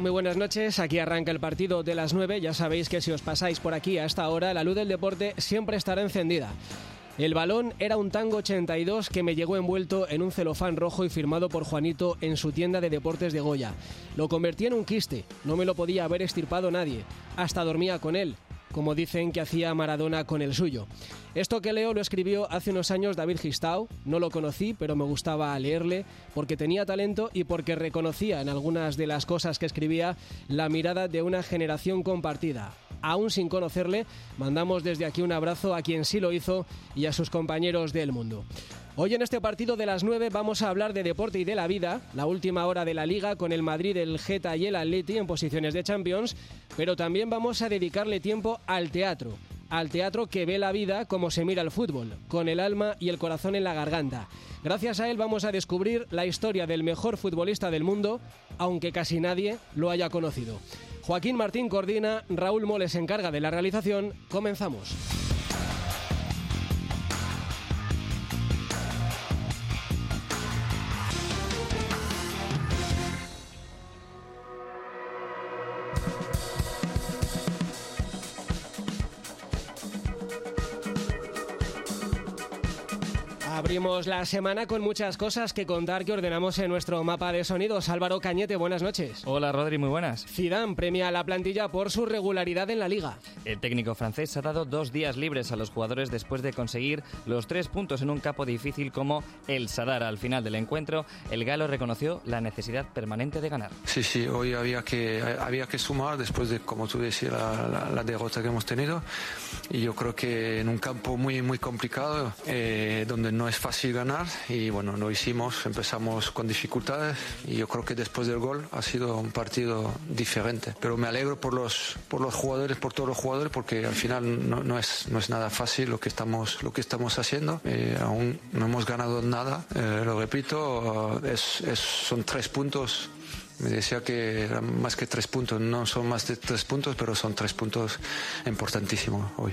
Muy buenas noches. Aquí arranca el partido de las 9. Ya sabéis que si os pasáis por aquí a esta hora, la luz del deporte siempre estará encendida. El balón era un Tango 82 que me llegó envuelto en un celofán rojo y firmado por Juanito en su tienda de deportes de Goya. Lo convertí en un quiste, no me lo podía haber estirpado nadie. Hasta dormía con él, como dicen que hacía Maradona con el suyo. Esto que leo lo escribió hace unos años David Gistau, no lo conocí, pero me gustaba leerle porque tenía talento y porque reconocía en algunas de las cosas que escribía la mirada de una generación compartida. Aún sin conocerle, mandamos desde aquí un abrazo a quien sí lo hizo y a sus compañeros del mundo. Hoy en este partido de las 9 vamos a hablar de deporte y de la vida, la última hora de la liga con el Madrid, el Geta y el Atleti en posiciones de Champions, pero también vamos a dedicarle tiempo al teatro, al teatro que ve la vida como se mira el fútbol, con el alma y el corazón en la garganta. Gracias a él vamos a descubrir la historia del mejor futbolista del mundo, aunque casi nadie lo haya conocido. Joaquín Martín coordina, Raúl Moles se encarga de la realización. Comenzamos. Abrimos la semana con muchas cosas que contar que ordenamos en nuestro mapa de sonidos. Álvaro Cañete, buenas noches. Hola Rodri, muy buenas. Zidane premia a la plantilla por su regularidad en la liga. El técnico francés ha dado dos días libres a los jugadores después de conseguir los tres puntos en un campo difícil como el Sadar. Al final del encuentro, el galo reconoció la necesidad permanente de ganar. Sí, sí, hoy había que, había que sumar después de, como tú decías, la, la, la derrota que hemos tenido. Y yo creo que en un campo muy, muy complicado, eh, donde no es fácil ganar y bueno, lo hicimos, empezamos con dificultades y yo creo que después del gol ha sido un partido diferente. Pero me alegro por los, por los jugadores, por todos los jugadores, porque al final no, no es, no es nada fácil lo que estamos, lo que estamos haciendo. Eh, aún no hemos ganado nada, eh, lo repito, es, es, son tres puntos me decía que eran más que tres puntos, no son más de tres puntos, pero son tres puntos importantísimos hoy.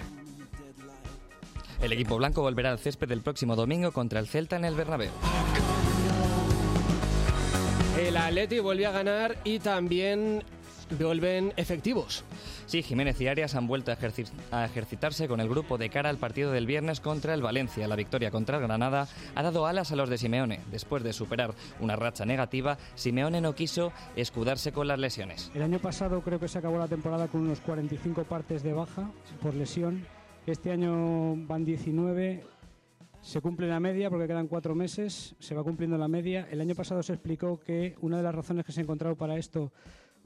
El equipo blanco volverá al césped el próximo domingo contra el Celta en el Bernabéu. El Atleti vuelve a ganar y también vuelven efectivos. Sí, Jiménez y Arias han vuelto a, a, ejercitarse con el grupo de cara al partido del viernes contra el Valencia. La victoria contra el Granada ha dado alas a los de Simeone. Después de superar una racha negativa, Simeone no quiso escudarse con las lesiones. El año pasado creo que se acabó la temporada con unos 45 partes de baja por lesión. Este año van 19, se cumple la media porque quedan cuatro meses, se va cumpliendo la media. El año pasado se explicó que una de las razones que se ha encontrado para esto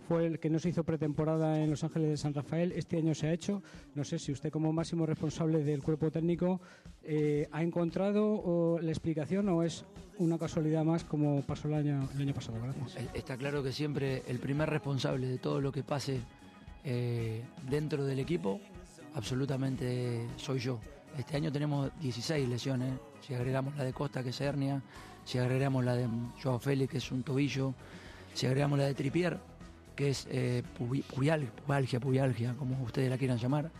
fue el que no se hizo pretemporada en Los Ángeles de San Rafael. Este año se ha hecho. No sé si usted como máximo responsable del cuerpo técnico eh, ha encontrado la explicación o es una casualidad más como pasó el año, el año pasado. Gracias. Está claro que siempre el primer responsable de todo lo que pase eh, dentro del equipo absolutamente soy yo. Este año tenemos 16 lesiones, si agregamos la de Costa, que es hernia, si agregamos la de Joao Félix, que es un tobillo, si agregamos la de Tripier, que es eh, pubalgia, pubalgia, como ustedes la quieran llamar.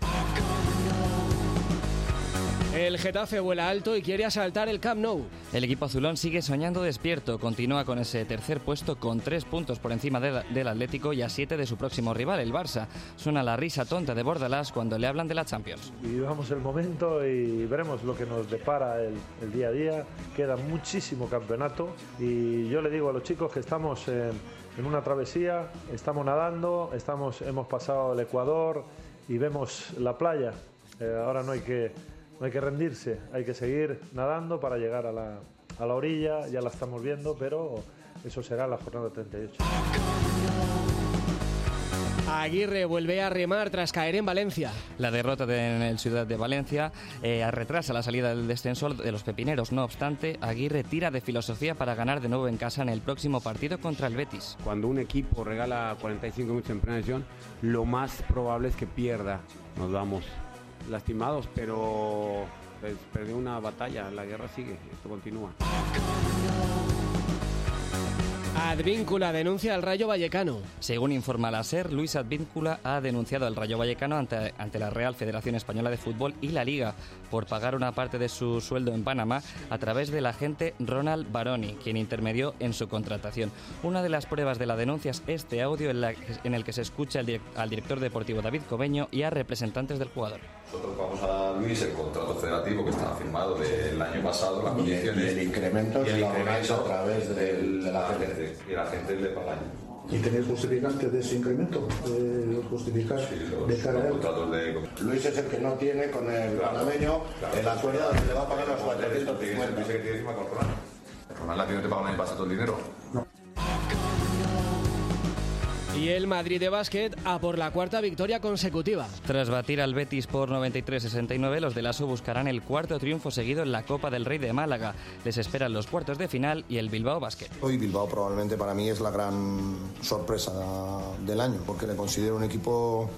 El Getafe vuela alto y quiere asaltar el Camp Nou. El equipo azulón sigue soñando despierto, continúa con ese tercer puesto con tres puntos por encima de la, del Atlético y a siete de su próximo rival, el Barça. Suena la risa tonta de Bordalás cuando le hablan de la Champions. Vivamos el momento y veremos lo que nos depara el, el día a día. Queda muchísimo campeonato y yo le digo a los chicos que estamos en, en una travesía, estamos nadando, estamos, hemos pasado el Ecuador y vemos la playa. Eh, ahora no hay que no hay que rendirse, hay que seguir nadando para llegar a la, a la orilla, ya la estamos viendo, pero eso será la jornada 38. Aguirre vuelve a remar tras caer en Valencia. La derrota en el Ciudad de Valencia eh, retrasa la salida del descenso de los pepineros. No obstante, Aguirre tira de filosofía para ganar de nuevo en casa en el próximo partido contra el Betis. Cuando un equipo regala 45 minutos en plena lo más probable es que pierda. Nos vamos lastimados, pero pues, perdió una batalla. La guerra sigue, esto continúa. Advíncula denuncia al Rayo Vallecano. Según informa la SER, Luis Advíncula ha denunciado al Rayo Vallecano ante, ante, la Real Federación Española de Fútbol y la Liga por pagar una parte de su sueldo en Panamá a través del agente Ronald Baroni, quien intermedió en su contratación. Una de las pruebas de la denuncia es este audio en, la, en el que se escucha al, al director deportivo David Cobeño y a representantes del jugador. Nosotros vamos a Luis el contrato federativo que estaba firmado del año pasado, las condiciones. Y el incremento y el incremento a través del, de la gente. Y la gente le paga ¿Y tenéis justificantes de ese incremento? ¿Los justificáis sí, los, de cara de... Luis es el que no tiene con el panameño claro, el acuerdo donde le va a pagar los 450. Dice que tiene firma con Ronald. ¿Ronald a ti no te paga el año pasado todo el dinero? No. Y el Madrid de básquet a por la cuarta victoria consecutiva. Tras batir al Betis por 93-69, los de Lasso buscarán el cuarto triunfo seguido en la Copa del Rey de Málaga. Les esperan los cuartos de final y el Bilbao Basket. Hoy Bilbao probablemente para mí es la gran sorpresa del año, porque le considero un equipo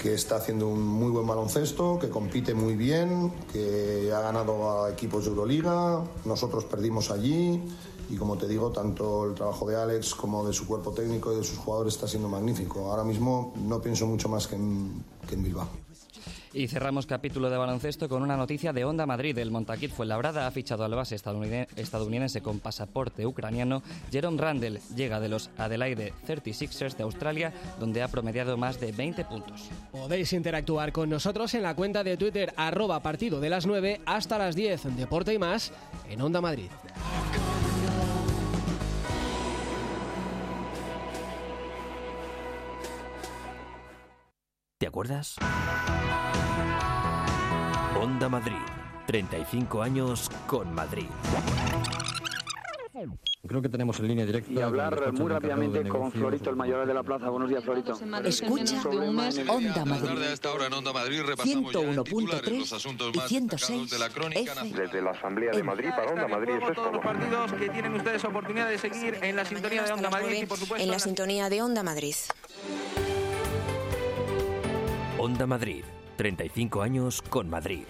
que está haciendo un muy buen baloncesto, que compite muy bien, que ha ganado a equipos de Euroliga, nosotros perdimos allí y como te digo, tanto el trabajo de Alex como de su cuerpo técnico y de sus jugadores está siendo magnífico. Ahora mismo no pienso mucho más que en, que en Bilbao. Y cerramos capítulo de baloncesto con una noticia de Onda Madrid. El Montaquit Fuenlabrada ha fichado al base estadounidense con pasaporte ucraniano. Jerome Randall llega de los Adelaide 36ers de Australia, donde ha promediado más de 20 puntos. Podéis interactuar con nosotros en la cuenta de Twitter arroba partido de las 9 hasta las 10. Deporte y más en Onda Madrid. ¿Te acuerdas? Onda Madrid. 35 años con Madrid. Creo que tenemos en línea directa. Y hablar muy rápidamente con Florito, el mayor de la plaza. Buenos días, Florito. Escucha Onda Madrid. 101.3 y 106 de la crónica Desde la Asamblea de Madrid para Onda Madrid. Es todos los partidos que tienen ustedes oportunidad de seguir en la sintonía de Onda Madrid y, por supuesto, en la sintonía de Onda Madrid. Onda Madrid. 35 años con Madrid.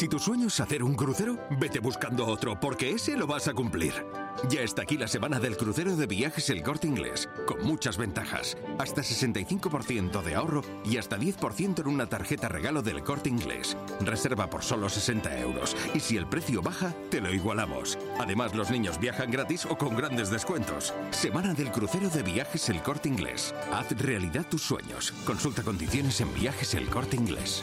Si tu sueño es hacer un crucero, vete buscando otro, porque ese lo vas a cumplir. Ya está aquí la semana del crucero de viajes El Corte Inglés, con muchas ventajas. Hasta 65% de ahorro y hasta 10% en una tarjeta regalo del Corte Inglés. Reserva por solo 60 euros. Y si el precio baja, te lo igualamos. Además, los niños viajan gratis o con grandes descuentos. Semana del crucero de viajes El Corte Inglés. Haz realidad tus sueños. Consulta condiciones en viajes El Corte Inglés.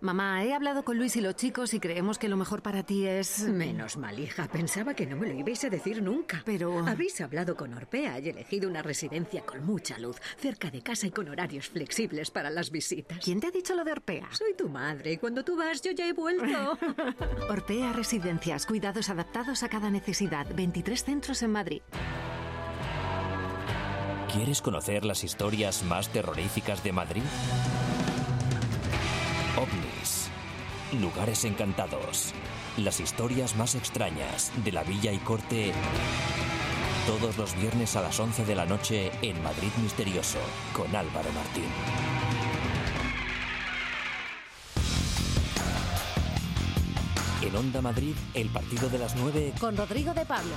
Mamá, he hablado con Luis y los chicos y creemos que lo mejor para ti es... Menos mal, hija. Pensaba que no me lo ibais a decir nunca. Pero... Habéis hablado con Orpea y elegido una residencia con mucha luz, cerca de casa y con horarios flexibles para las visitas. ¿Quién te ha dicho lo de Orpea? Soy tu madre y cuando tú vas yo ya he vuelto. Orpea Residencias, cuidados adaptados a cada necesidad. 23 centros en Madrid. ¿Quieres conocer las historias más terroríficas de Madrid? Lugares encantados. Las historias más extrañas de la villa y corte. Todos los viernes a las 11 de la noche en Madrid Misterioso con Álvaro Martín. En Onda Madrid, el partido de las 9 con Rodrigo de Pablo.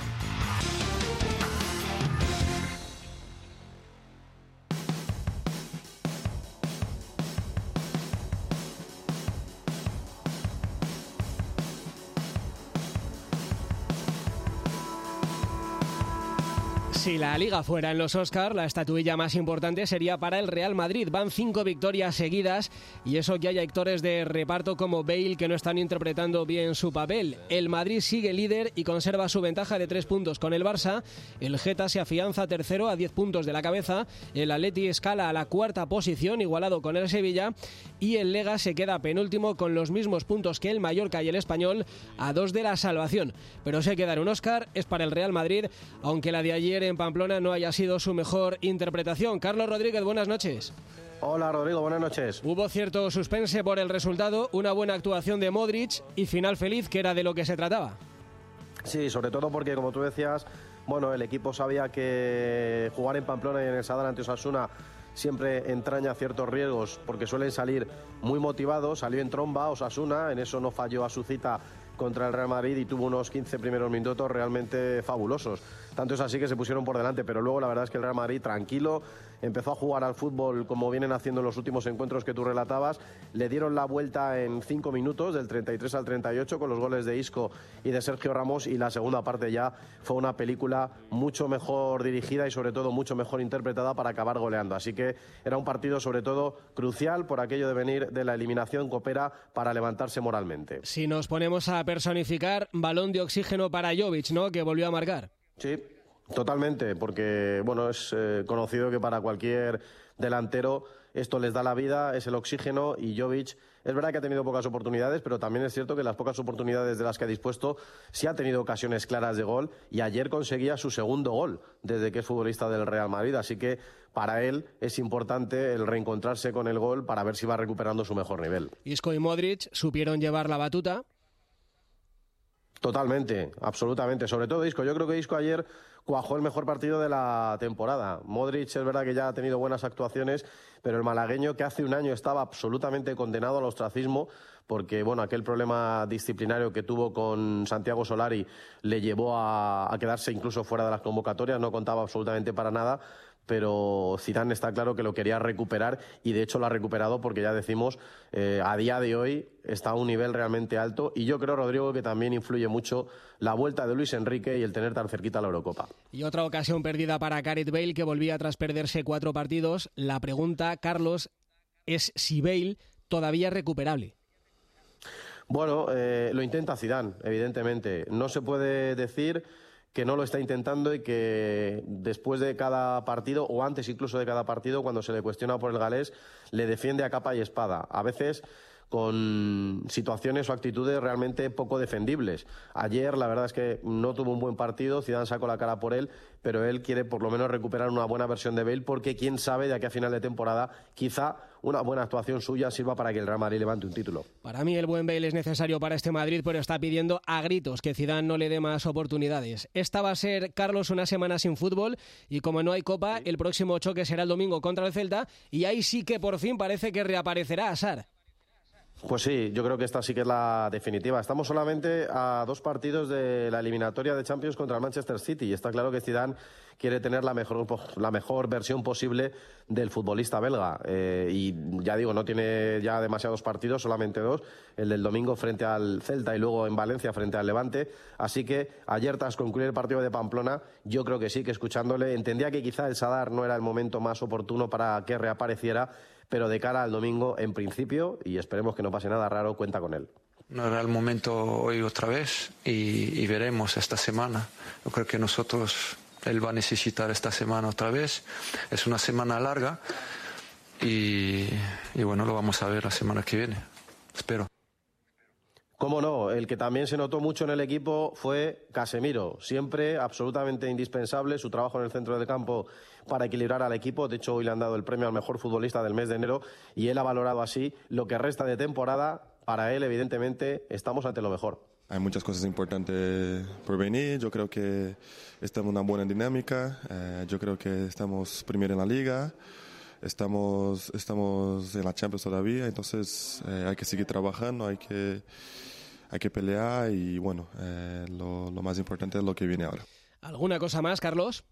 La liga fuera en los Oscar, la estatuilla más importante sería para el Real Madrid. Van cinco victorias seguidas y eso que hay actores de reparto como Bale que no están interpretando bien su papel. El Madrid sigue líder y conserva su ventaja de tres puntos con el Barça. El Geta se afianza tercero a diez puntos de la cabeza. El Atleti escala a la cuarta posición, igualado con el Sevilla. Y el Lega se queda penúltimo con los mismos puntos que el Mallorca y el Español a dos de la salvación. Pero sé que dar un Oscar es para el Real Madrid, aunque la de ayer en Pamplona no haya sido su mejor interpretación. Carlos Rodríguez, buenas noches. Hola Rodrigo, buenas noches. Hubo cierto suspense por el resultado, una buena actuación de Modric y final feliz, que era de lo que se trataba. Sí, sobre todo porque, como tú decías, bueno, el equipo sabía que jugar en Pamplona y en el Sadar ante Osasuna siempre entraña ciertos riesgos porque suelen salir muy motivados. Salió en tromba Osasuna, en eso no falló a su cita contra el Real Madrid y tuvo unos 15 primeros minutos realmente fabulosos. Tanto es así que se pusieron por delante, pero luego la verdad es que el Real Madrid tranquilo empezó a jugar al fútbol como vienen haciendo en los últimos encuentros que tú relatabas. Le dieron la vuelta en 5 minutos, del 33 al 38, con los goles de Isco y de Sergio Ramos y la segunda parte ya fue una película mucho mejor dirigida y sobre todo mucho mejor interpretada para acabar goleando. Así que era un partido sobre todo crucial por aquello de venir de la eliminación coopera para levantarse moralmente. Si nos ponemos a personificar, balón de oxígeno para Jovic, ¿no? Que volvió a marcar. Sí, totalmente, porque bueno, es eh, conocido que para cualquier delantero esto les da la vida, es el oxígeno y Jovic es verdad que ha tenido pocas oportunidades, pero también es cierto que las pocas oportunidades de las que ha dispuesto sí ha tenido ocasiones claras de gol y ayer conseguía su segundo gol desde que es futbolista del Real Madrid, así que para él es importante el reencontrarse con el gol para ver si va recuperando su mejor nivel. Isco y Modric supieron llevar la batuta Totalmente, absolutamente. Sobre todo Isco. Yo creo que Isco ayer cuajó el mejor partido de la temporada. Modric es verdad que ya ha tenido buenas actuaciones, pero el malagueño que hace un año estaba absolutamente condenado al ostracismo porque bueno, aquel problema disciplinario que tuvo con Santiago Solari le llevó a, a quedarse incluso fuera de las convocatorias, no contaba absolutamente para nada pero Zidane está claro que lo quería recuperar y de hecho lo ha recuperado porque ya decimos eh, a día de hoy está a un nivel realmente alto y yo creo Rodrigo que también influye mucho la vuelta de Luis Enrique y el tener tan cerquita la Eurocopa. Y otra ocasión perdida para Gareth Bale que volvía tras perderse cuatro partidos. La pregunta, Carlos, es si Bale todavía es recuperable. Bueno, eh, lo intenta Zidane, evidentemente. No se puede decir que no lo está intentando y que después de cada partido, o antes incluso de cada partido, cuando se le cuestiona por el galés, le defiende a capa y espada. A veces con situaciones o actitudes realmente poco defendibles. Ayer la verdad es que no tuvo un buen partido, Zidane sacó la cara por él, pero él quiere por lo menos recuperar una buena versión de Bale porque quién sabe de aquí a final de temporada quizá una buena actuación suya sirva para que el Real Madrid levante un título. Para mí el buen Bale es necesario para este Madrid, pero está pidiendo a gritos que Zidane no le dé más oportunidades. Esta va a ser, Carlos, una semana sin fútbol y como no hay Copa, el próximo choque será el domingo contra el Celta y ahí sí que por fin parece que reaparecerá Asar. Pues sí, yo creo que esta sí que es la definitiva. Estamos solamente a dos partidos de la eliminatoria de Champions contra el Manchester City y está claro que Zidane quiere tener la mejor, la mejor versión posible del futbolista belga. Eh, y ya digo, no tiene ya demasiados partidos, solamente dos, el del domingo frente al Celta y luego en Valencia frente al Levante. Así que ayer, tras concluir el partido de Pamplona, yo creo que sí, que escuchándole, entendía que quizá el Sadar no era el momento más oportuno para que reapareciera pero de cara al domingo, en principio, y esperemos que no pase nada raro, cuenta con él. No era el momento hoy otra vez y, veremos esta semana. Yo creo que nosotros, él va a necesitar esta semana otra vez. Es una semana larga y, y bueno, lo vamos a ver la semana que viene. Espero. Cómo no, el que también se notó mucho en el equipo fue Casemiro, siempre absolutamente indispensable, su trabajo en el centro del campo para equilibrar al equipo, de hecho hoy le han dado el premio al mejor futbolista del mes de enero y él ha valorado así lo que resta de temporada, para él evidentemente estamos ante lo mejor. Hay muchas cosas importantes por venir. Yo creo que estamos en una buena dinámica. Eh, yo creo que estamos primero en la liga. Estamos, estamos en la Champions todavía. Entonces eh, hay que seguir trabajando. Hay que hay que pelear y bueno, eh, lo, lo más importante es lo que viene ahora. ¿Alguna cosa más, Carlos?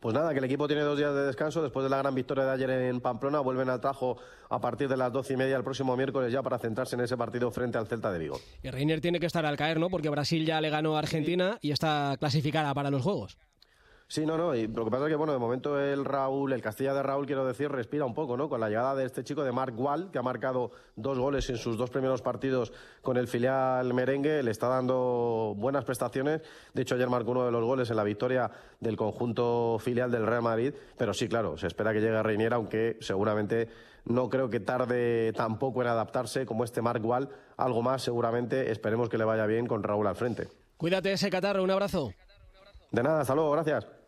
Pues nada, que el equipo tiene dos días de descanso después de la gran victoria de ayer en Pamplona. Vuelven al trajo a partir de las doce y media el próximo miércoles ya para centrarse en ese partido frente al Celta de Vigo. Y Reiner tiene que estar al caer, ¿no? Porque Brasil ya le ganó a Argentina y está clasificada para los Juegos. Sí, no, no, y lo que pasa es que, bueno, de momento el Raúl, el Castilla de Raúl, quiero decir, respira un poco, ¿no? Con la llegada de este chico de Mark Wall, que ha marcado dos goles en sus dos primeros partidos con el filial merengue, le está dando buenas prestaciones. De hecho, ayer marcó uno de los goles en la victoria del conjunto filial del Real Madrid, pero sí, claro, se espera que llegue Reiniera, aunque seguramente no creo que tarde tampoco en adaptarse como este Mark Wall. Algo más, seguramente, esperemos que le vaya bien con Raúl al frente. Cuídate ese catarro, un abrazo. De nada, hasta luego, gracias.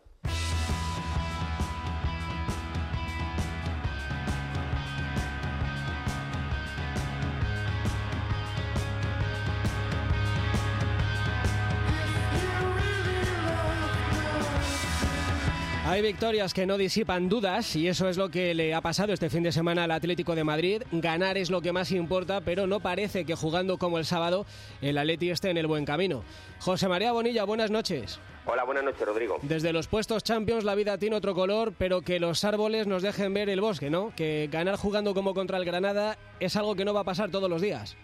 Hay victorias que no disipan dudas y eso es lo que le ha pasado este fin de semana al Atlético de Madrid. Ganar es lo que más importa, pero no parece que jugando como el sábado el Atleti esté en el buen camino. José María Bonilla, buenas noches. Hola, buenas noches, Rodrigo. Desde los puestos Champions la vida tiene otro color, pero que los árboles nos dejen ver el bosque, ¿no? Que ganar jugando como contra el Granada es algo que no va a pasar todos los días.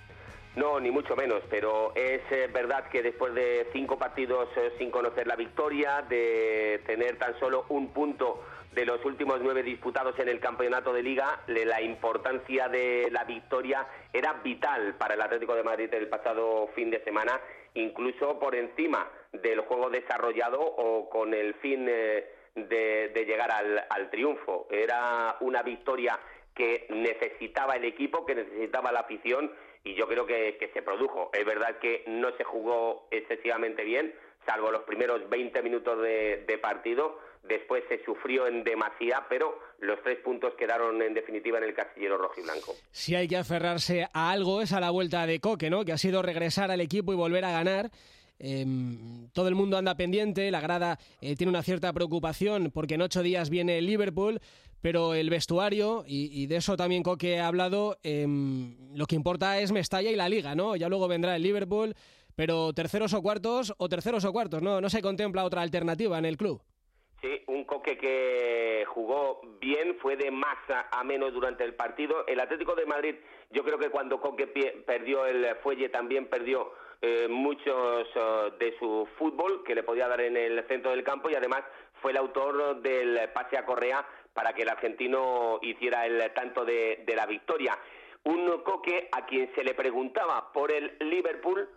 No, ni mucho menos, pero es eh, verdad que después de cinco partidos eh, sin conocer la victoria, de tener tan solo un punto de los últimos nueve disputados en el campeonato de liga, la importancia de la victoria era vital para el Atlético de Madrid el pasado fin de semana, incluso por encima del juego desarrollado o con el fin eh, de, de llegar al, al triunfo. Era una victoria que necesitaba el equipo, que necesitaba la afición y yo creo que, se produjo. Es verdad que no se jugó excesivamente bien, salvo los primeros 20 minutos de, partido. Después se sufrió en demasía, pero los tres puntos quedaron en definitiva en el casillero rojo y blanco. Si hay que aferrarse a algo es a la vuelta de Coque, ¿no? Que ha sido regresar al equipo y volver a ganar. Em, todo el mundo anda pendiente, la grada eh, tiene una cierta preocupación porque en ocho días viene Liverpool, pero el vestuario, y, de eso también Coque ha hablado, em, lo que importa es Mestalla y la Liga, ¿no? Ya luego vendrá el Liverpool, pero terceros o cuartos, o terceros o cuartos, ¿no? No se contempla otra alternativa en el club. Sí, un Coque que jugó bien, fue de más a, menos durante el partido. El Atlético de Madrid, yo creo que cuando Coque perdió el fuelle también perdió eh, muchos eh, de su fútbol que le podía dar en el centro del campo y además fue el autor del pase a Correa para que el argentino hiciera el tanto de, de la victoria. Un Coque a quien se le preguntaba por el Liverpool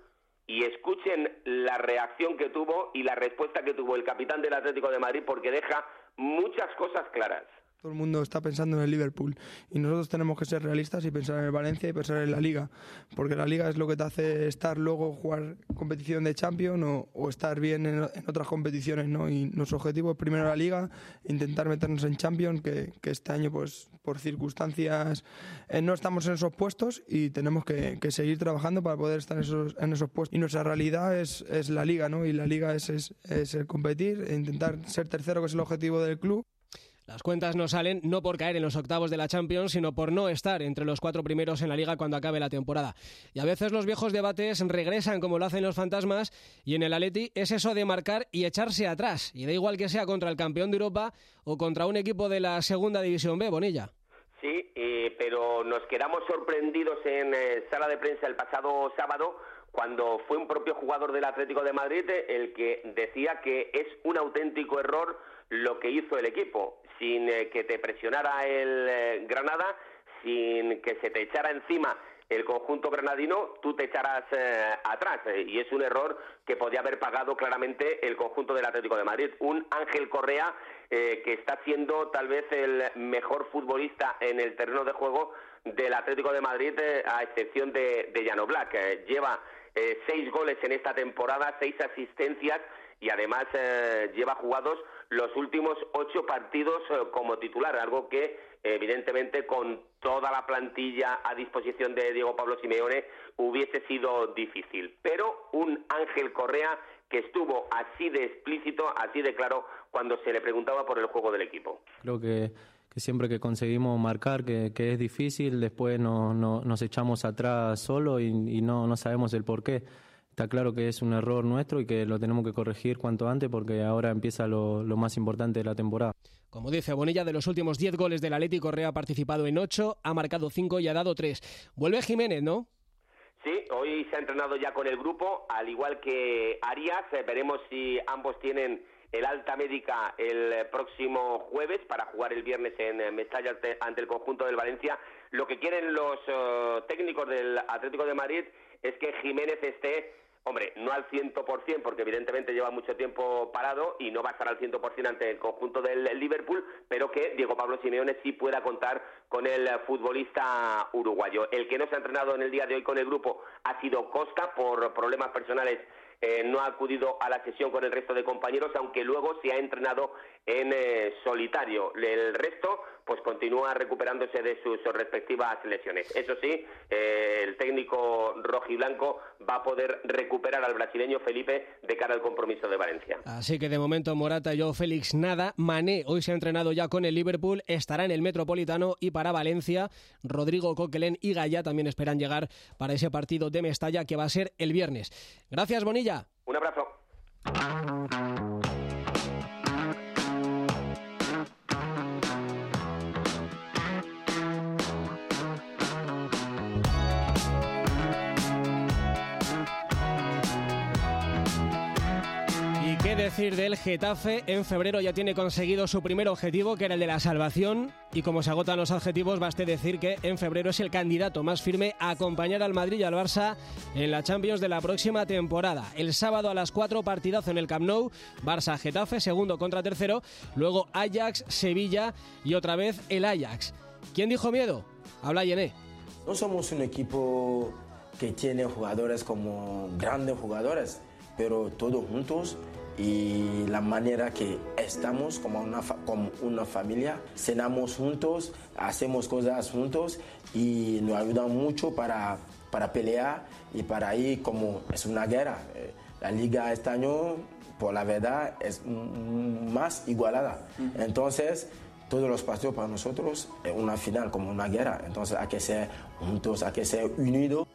y escuchen la reacción que tuvo y la respuesta que tuvo el capitán del Atlético de Madrid porque deja muchas cosas claras. Todo el mundo está pensando en el Liverpool y nosotros tenemos que ser realistas y pensar en el Valencia y pensar en la Liga, porque la Liga es lo que te hace estar luego jugar competición de Champions o, estar bien en, otras competiciones, ¿no? Y nuestro objetivo es primero la Liga, intentar meternos en Champions, que, este año pues por circunstancias eh, no estamos en esos puestos y tenemos que, seguir trabajando para poder estar en esos, en esos puestos. Y nuestra realidad es, la Liga, ¿no? Y la Liga es, es, es el competir, e intentar ser tercero, que es el objetivo del club. Las cuentas no salen no por caer en los octavos de la Champions, sino por no estar entre los cuatro primeros en la liga cuando acabe la temporada. Y a veces los viejos debates regresan como lo hacen los fantasmas y en el Atleti es eso de marcar y echarse atrás. Y da igual que sea contra el campeón de Europa o contra un equipo de la segunda división B, Bonilla. Sí, eh, pero nos quedamos sorprendidos en eh, sala de prensa el pasado sábado cuando fue un propio jugador del Atlético de Madrid eh, el que decía que es un auténtico error lo que hizo el equipo, sin eh, que te presionara el eh, Granada, sin que se te echara encima el conjunto granadino, tú te echarás eh, atrás. y es un error que podía haber pagado claramente el conjunto del Atlético de Madrid. Un Ángel Correa que está siendo tal vez el mejor futbolista en el terreno de juego del Atlético de Madrid, a excepción de, de Llano lleva seis goles en esta temporada, seis asistencias y además lleva jugados los últimos ocho partidos eh, como titular, algo que evidentemente con toda la plantilla a disposición de Diego Pablo Simeone hubiese sido difícil. Pero un Ángel Correa que estuvo así de explícito, así de claro cuando se le preguntaba por el juego del equipo. Creo que, siempre que conseguimos marcar, que, es difícil, después no, no- nos echamos atrás solo y, y no, no sabemos el por qué. Está claro que es un error nuestro y que lo tenemos que corregir cuanto antes porque ahora empieza lo, lo más importante de la temporada. Como dice Bonilla, de los últimos 10 goles del Atleti, Correa ha participado en 8, ha marcado 5 y ha dado 3. Vuelve Jiménez, ¿no? Sí, hoy se ha entrenado ya con el grupo, al igual que Arias. Eh, veremos si ambos tienen el alta médica el próximo jueves para jugar el viernes en eh, Mestalla ante el conjunto del Valencia. Lo que quieren los eh, técnicos del Atlético de Madrid es que Jiménez esté Hombre, no al 100%, porque evidentemente lleva mucho tiempo parado y no va a estar al 100% ante el conjunto del Liverpool, pero que Diego Pablo Simeone sí pueda contar con el futbolista uruguayo. El que no se ha entrenado en el día de hoy con el grupo ha sido Costa por problemas personales eh, no ha acudido a la sesión con el resto de compañeros, aunque luego se ha entrenado en eh, solitario. El resto, pues continúa recuperándose de sus respectivas lesiones. Eso sí, eh, el técnico rojiblanco va a poder recuperar al brasileño Felipe de cara al compromiso de Valencia. Así que de momento Morata, yo, Félix, nada. Mané hoy se ha entrenado ya con el Liverpool, estará en el Metropolitano y para Valencia, Rodrigo Coquelén y Gaya también esperan llegar para ese partido de Mestalla que va a ser el viernes. Gracias, Bonilla. Un abrazo. Decir del Getafe? En febrero ya tiene conseguido su primer objetivo, que era el de la salvación. Y como se agotan los adjetivos, baste decir que en febrero es el candidato más firme a acompañar al Madrid y al Barça en la Champions de la próxima temporada. El sábado a las 4, partidazo en el Camp Nou. Barça-Getafe, segundo contra tercero. Luego Ajax-Sevilla y otra vez el Ajax. ¿Quién dijo miedo? Habla Yené. No somos un equipo que tiene jugadores como grandes jugadores, pero todos juntos y la manera que estamos como una, como una familia, cenamos juntos, hacemos cosas juntos y nos ayudan mucho para, para pelear y para ir como es una guerra. Eh, la liga este año, por la verdad, es más igualada. Entonces, todos los partidos para nosotros es una final, como una guerra. Entonces hay que ser juntos, hay que ser unidos.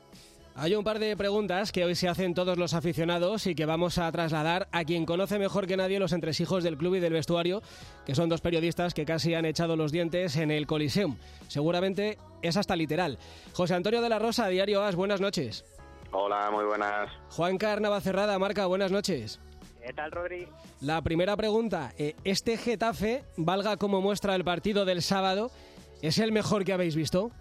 Hay un par de preguntas que hoy se hacen todos los aficionados y que vamos a trasladar a quien conoce mejor que nadie los entresijos del club y del vestuario, que son dos periodistas que casi han echado los dientes en el Coliseum. Seguramente es hasta literal. José Antonio de la Rosa, Diario As, buenas noches. Hola, muy buenas. Juan Carnava Cerrada, Marca, buenas noches. ¿Qué tal, Rodri? La primera pregunta, eh, ¿este Getafe, valga como muestra el partido del sábado, es el mejor que habéis visto?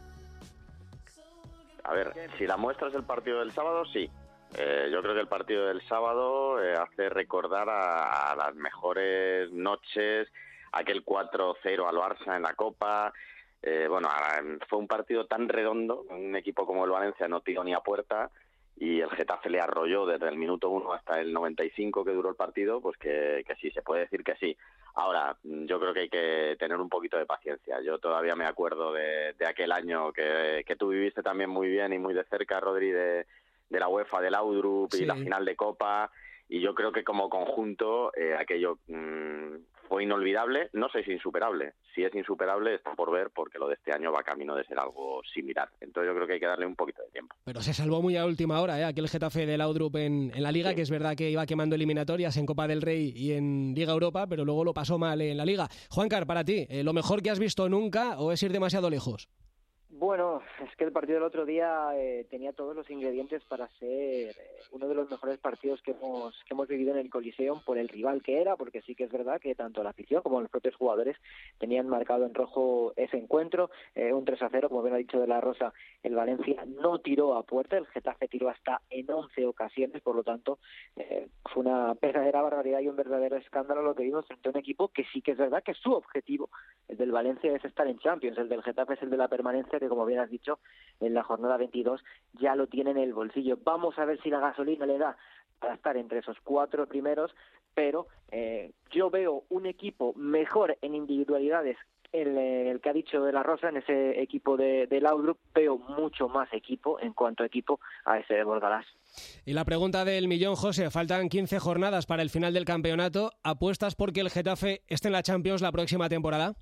A ver, si la muestra es el partido del sábado, sí. Eh, yo creo que el partido del sábado eh, hace recordar a, las mejores noches, aquel 4-0 al Barça en la Copa. Eh, bueno, fue un partido tan redondo, un equipo como el Valencia no tiró ni a puerta y el Getafe le arrolló desde el minuto 1 hasta el 95 que duró el partido, pues que, sí, se puede decir que sí. Ahora, yo creo que hay que tener un poquito de paciencia. Yo todavía me acuerdo de, aquel año que, que, tú viviste también muy bien y muy de cerca, Rodri, de, la UEFA, del Audrup y la final de Copa. Y yo creo que como conjunto eh, aquello mm, fue inolvidable, no sé si insuperable. Si es insuperable está por ver porque lo de este año va camino de ser algo similar. Entonces yo creo que hay que darle un poquito de tiempo. Pero se salvó muy a última hora, ¿eh? aquel Getafe del Laudrup en, en la Liga, que es verdad que iba quemando eliminatorias en Copa del Rey y en Liga Europa, pero luego lo pasó mal en la Liga. Juancar, para ti, eh, ¿lo mejor que has visto nunca o es ir demasiado lejos? Bueno, es que el partido del otro día eh, tenía todos los ingredientes para ser eh, uno de los mejores partidos que hemos, que hemos vivido en el Coliseum por el rival que era, porque sí que es verdad que tanto la afición como los propios jugadores tenían marcado en rojo ese encuentro, eh, un 3 a 0, como bien ha dicho De La Rosa, el Valencia no tiró a puerta, el Getafe tiró hasta en 11 ocasiones, por lo tanto fue una verdadera barbaridad y un verdadero escándalo lo que vimos frente a un equipo que sí que es verdad que su objetivo, el del Valencia, es estar en Champions, el del Getafe es el de la permanencia como bien has dicho, en la jornada 22 ya lo tiene en el bolsillo. Vamos a ver si la gasolina le da para estar entre esos cuatro primeros, pero eh, yo veo un equipo mejor en individualidades el, el, que ha dicho de la Rosa, en ese equipo de, de Laudrup, veo mucho más equipo en cuanto a equipo a ese de Borgalás. Y la pregunta del millón, José, faltan 15 jornadas para el final del campeonato. ¿Apuestas porque el Getafe esté en la Champions la próxima temporada?